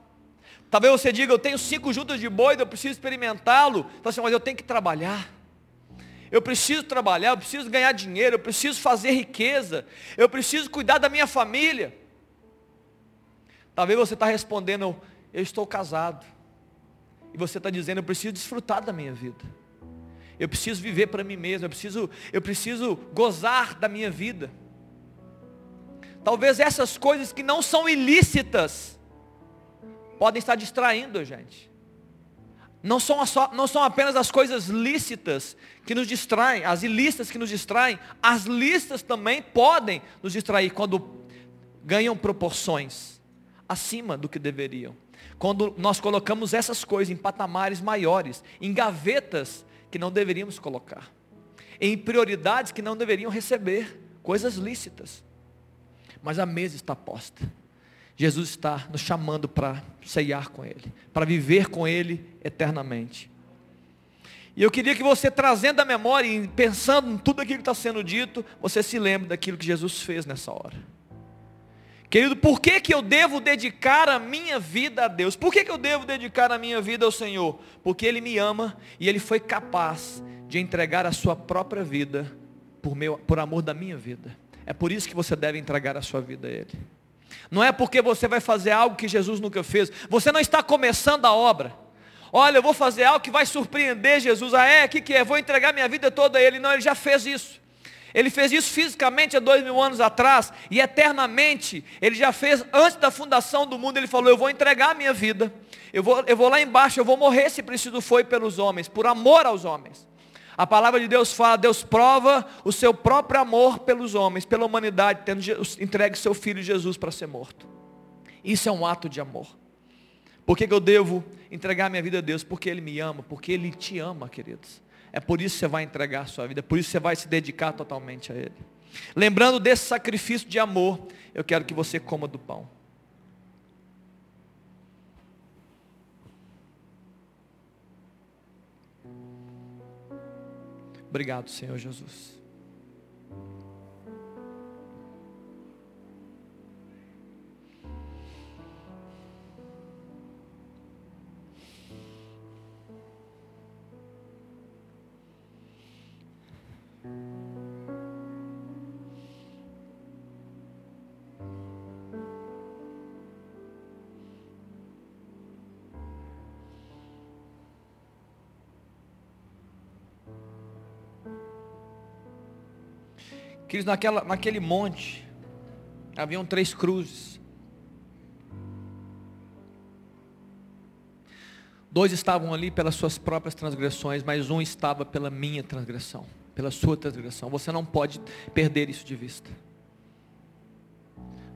Talvez você diga, eu tenho cinco juntas de boi, eu preciso experimentá-lo. Fala assim, mas eu tenho que trabalhar. Eu preciso trabalhar, eu preciso ganhar dinheiro, eu preciso fazer riqueza, eu preciso cuidar da minha família. Talvez você está respondendo, eu estou casado. E você está dizendo, eu preciso desfrutar da minha vida. Eu preciso viver para mim mesmo, eu preciso, eu preciso gozar da minha vida. Talvez essas coisas que não são ilícitas, podem estar distraindo a gente. Não são, só, não são apenas as coisas lícitas que nos distraem, as ilícitas que nos distraem, as listas também podem nos distrair quando ganham proporções acima do que deveriam. Quando nós colocamos essas coisas em patamares maiores, em gavetas que não deveríamos colocar, em prioridades que não deveriam receber, coisas lícitas. Mas a mesa está posta. Jesus está nos chamando para ceiar com Ele, para viver com Ele eternamente. E eu queria que você, trazendo a memória e pensando em tudo aquilo que está sendo dito, você se lembre daquilo que Jesus fez nessa hora. Querido, por que, que eu devo dedicar a minha vida a Deus? Por que, que eu devo dedicar a minha vida ao Senhor? Porque Ele me ama e Ele foi capaz de entregar a sua própria vida por, meu, por amor da minha vida. É por isso que você deve entregar a sua vida a Ele. Não é porque você vai fazer algo que Jesus nunca fez. Você não está começando a obra. Olha, eu vou fazer algo que vai surpreender Jesus. Ah, é? O que, que é? Vou entregar minha vida toda a Ele. Não, Ele já fez isso. Ele fez isso fisicamente há dois mil anos atrás e eternamente. Ele já fez antes da fundação do mundo. Ele falou: Eu vou entregar a minha vida. Eu vou, eu vou lá embaixo. Eu vou morrer se preciso foi pelos homens, por amor aos homens. A palavra de Deus fala, Deus prova o seu próprio amor pelos homens, pela humanidade, tendo entregue seu filho Jesus para ser morto. Isso é um ato de amor. Por que, que eu devo entregar minha vida a Deus? Porque Ele me ama, porque Ele te ama, queridos. É por isso que você vai entregar a sua vida, é por isso que você vai se dedicar totalmente a Ele. Lembrando desse sacrifício de amor, eu quero que você coma do pão. Obrigado, Senhor Jesus. Queridos, naquela, naquele monte, haviam três cruzes. Dois estavam ali pelas suas próprias transgressões, mas um estava pela minha transgressão, pela sua transgressão. Você não pode perder isso de vista.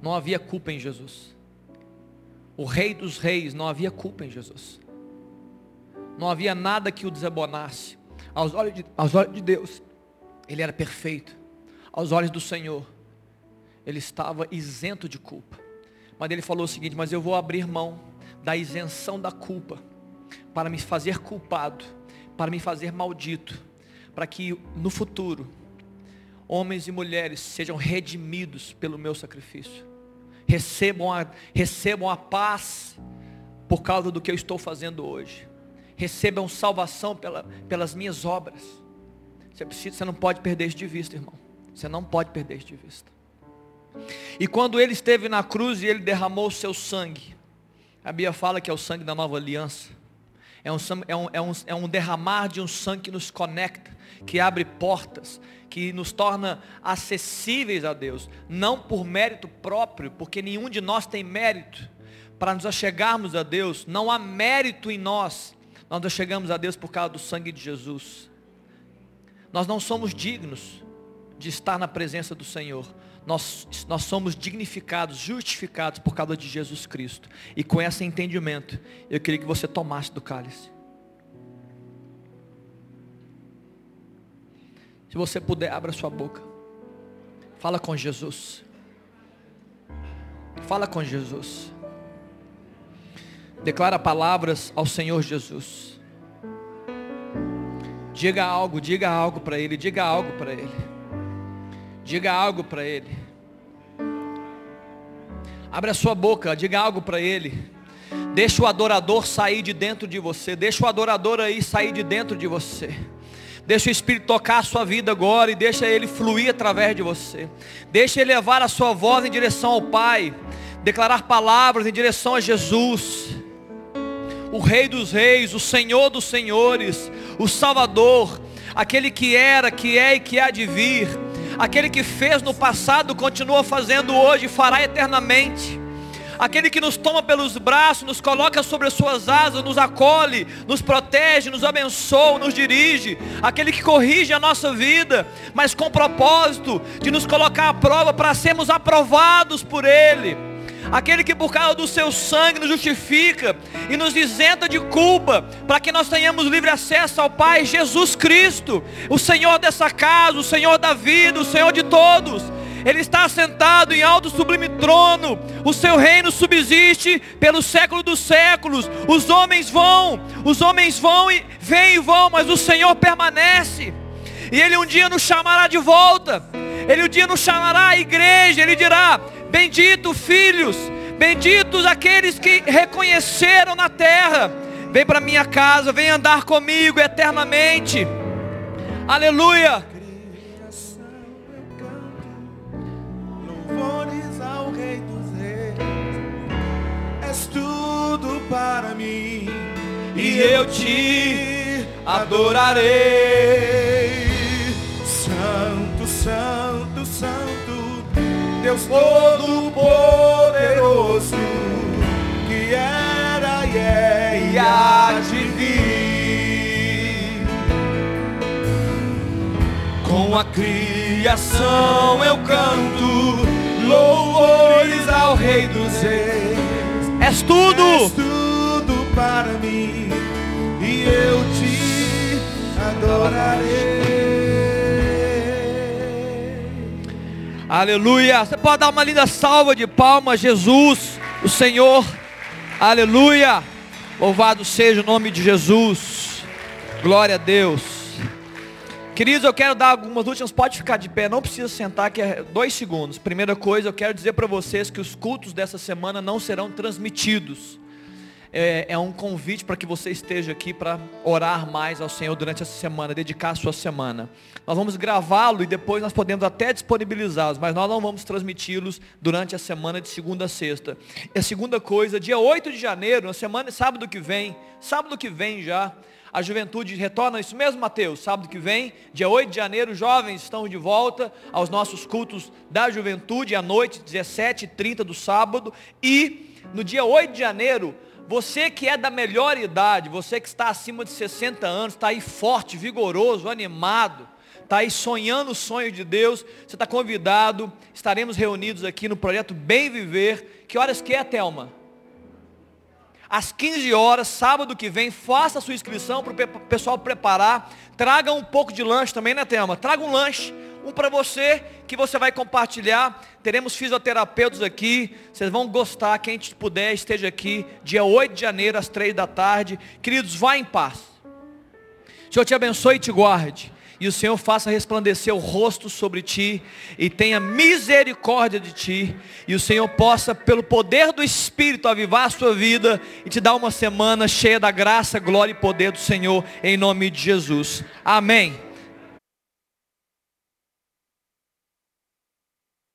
Não havia culpa em Jesus. O Rei dos Reis, não havia culpa em Jesus. Não havia nada que o desabonasse. Aos olhos de, aos olhos de Deus, ele era perfeito aos olhos do Senhor, ele estava isento de culpa. Mas ele falou o seguinte: Mas eu vou abrir mão da isenção da culpa, para me fazer culpado, para me fazer maldito, para que no futuro, homens e mulheres sejam redimidos pelo meu sacrifício, recebam a, recebam a paz por causa do que eu estou fazendo hoje, recebam salvação pela, pelas minhas obras. Você, precisa, você não pode perder isso de vista, irmão. Você não pode perder isso de vista. E quando ele esteve na cruz e ele derramou o seu sangue, a Bíblia fala que é o sangue da nova aliança. É um, é, um, é, um, é um derramar de um sangue que nos conecta, que abre portas, que nos torna acessíveis a Deus, não por mérito próprio, porque nenhum de nós tem mérito para nos achegarmos a Deus, não há mérito em nós, nós chegamos a Deus por causa do sangue de Jesus. Nós não somos dignos, de estar na presença do Senhor. Nós, nós somos dignificados, justificados por causa de Jesus Cristo. E com esse entendimento, eu queria que você tomasse do cálice. Se você puder, abra sua boca. Fala com Jesus. Fala com Jesus. Declara palavras ao Senhor Jesus. Diga algo, diga algo para Ele, diga algo para Ele. Diga algo para Ele. Abre a sua boca, diga algo para Ele. Deixa o adorador sair de dentro de você. Deixa o adorador aí sair de dentro de você. Deixa o Espírito tocar a sua vida agora e deixa ele fluir através de você. Deixa ele levar a sua voz em direção ao Pai. Declarar palavras em direção a Jesus. O Rei dos Reis, o Senhor dos Senhores, o Salvador, aquele que era, que é e que há de vir Aquele que fez no passado continua fazendo hoje e fará eternamente. Aquele que nos toma pelos braços, nos coloca sobre as suas asas, nos acolhe, nos protege, nos abençoa, nos dirige. Aquele que corrige a nossa vida, mas com propósito de nos colocar à prova para sermos aprovados por Ele aquele que por causa do seu sangue nos justifica e nos isenta de culpa, para que nós tenhamos livre acesso ao Pai, Jesus Cristo, o Senhor dessa casa, o Senhor da vida, o Senhor de todos. Ele está sentado em alto sublime trono, o seu reino subsiste pelo século dos séculos. Os homens vão, os homens vão e vêm e vão, mas o Senhor permanece. E ele um dia nos chamará de volta. Ele um dia nos chamará à igreja, ele dirá: Bendito filhos, benditos aqueles que reconheceram na terra. Vem para minha casa, vem andar comigo eternamente. Aleluia. És tudo para mim e eu te adorarei. Santo, Santo, Deus Todo-Poderoso, que era e é e há de vir. Com a criação eu canto louvores ao Rei dos Reis. És tudo, És tudo para mim e eu te adorarei. Aleluia. Você pode dar uma linda salva de palmas, Jesus, o Senhor. Aleluia. Louvado seja o nome de Jesus. Glória a Deus. Queridos, eu quero dar algumas últimas, pode ficar de pé, não precisa sentar, que é dois segundos. Primeira coisa, eu quero dizer para vocês que os cultos dessa semana não serão transmitidos. É, é um convite para que você esteja aqui para orar mais ao Senhor durante essa semana, dedicar a sua semana. Nós vamos gravá-lo e depois nós podemos até disponibilizá-los, mas nós não vamos transmiti-los durante a semana de segunda a sexta. E a segunda coisa, dia 8 de janeiro, na semana, sábado que vem, sábado que vem já, a juventude retorna, isso mesmo, Mateus, sábado que vem, dia 8 de janeiro, jovens estão de volta aos nossos cultos da juventude, à noite, 17h30 do sábado, e no dia 8 de janeiro, você que é da melhor idade, você que está acima de 60 anos, está aí forte, vigoroso, animado, está aí sonhando o sonho de Deus, você está convidado, estaremos reunidos aqui no projeto Bem Viver. Que horas que é, Thelma? às 15 horas, sábado que vem, faça a sua inscrição para o pessoal preparar. Traga um pouco de lanche também, né, Tema? Traga um lanche, um para você, que você vai compartilhar. Teremos fisioterapeutas aqui. Vocês vão gostar, quem puder, esteja aqui, dia 8 de janeiro, às 3 da tarde. Queridos, vá em paz. Senhor te abençoe e te guarde e o Senhor faça resplandecer o rosto sobre ti e tenha misericórdia de ti e o Senhor possa pelo poder do Espírito avivar a sua vida e te dar uma semana cheia da graça, glória e poder do Senhor em nome de Jesus. Amém.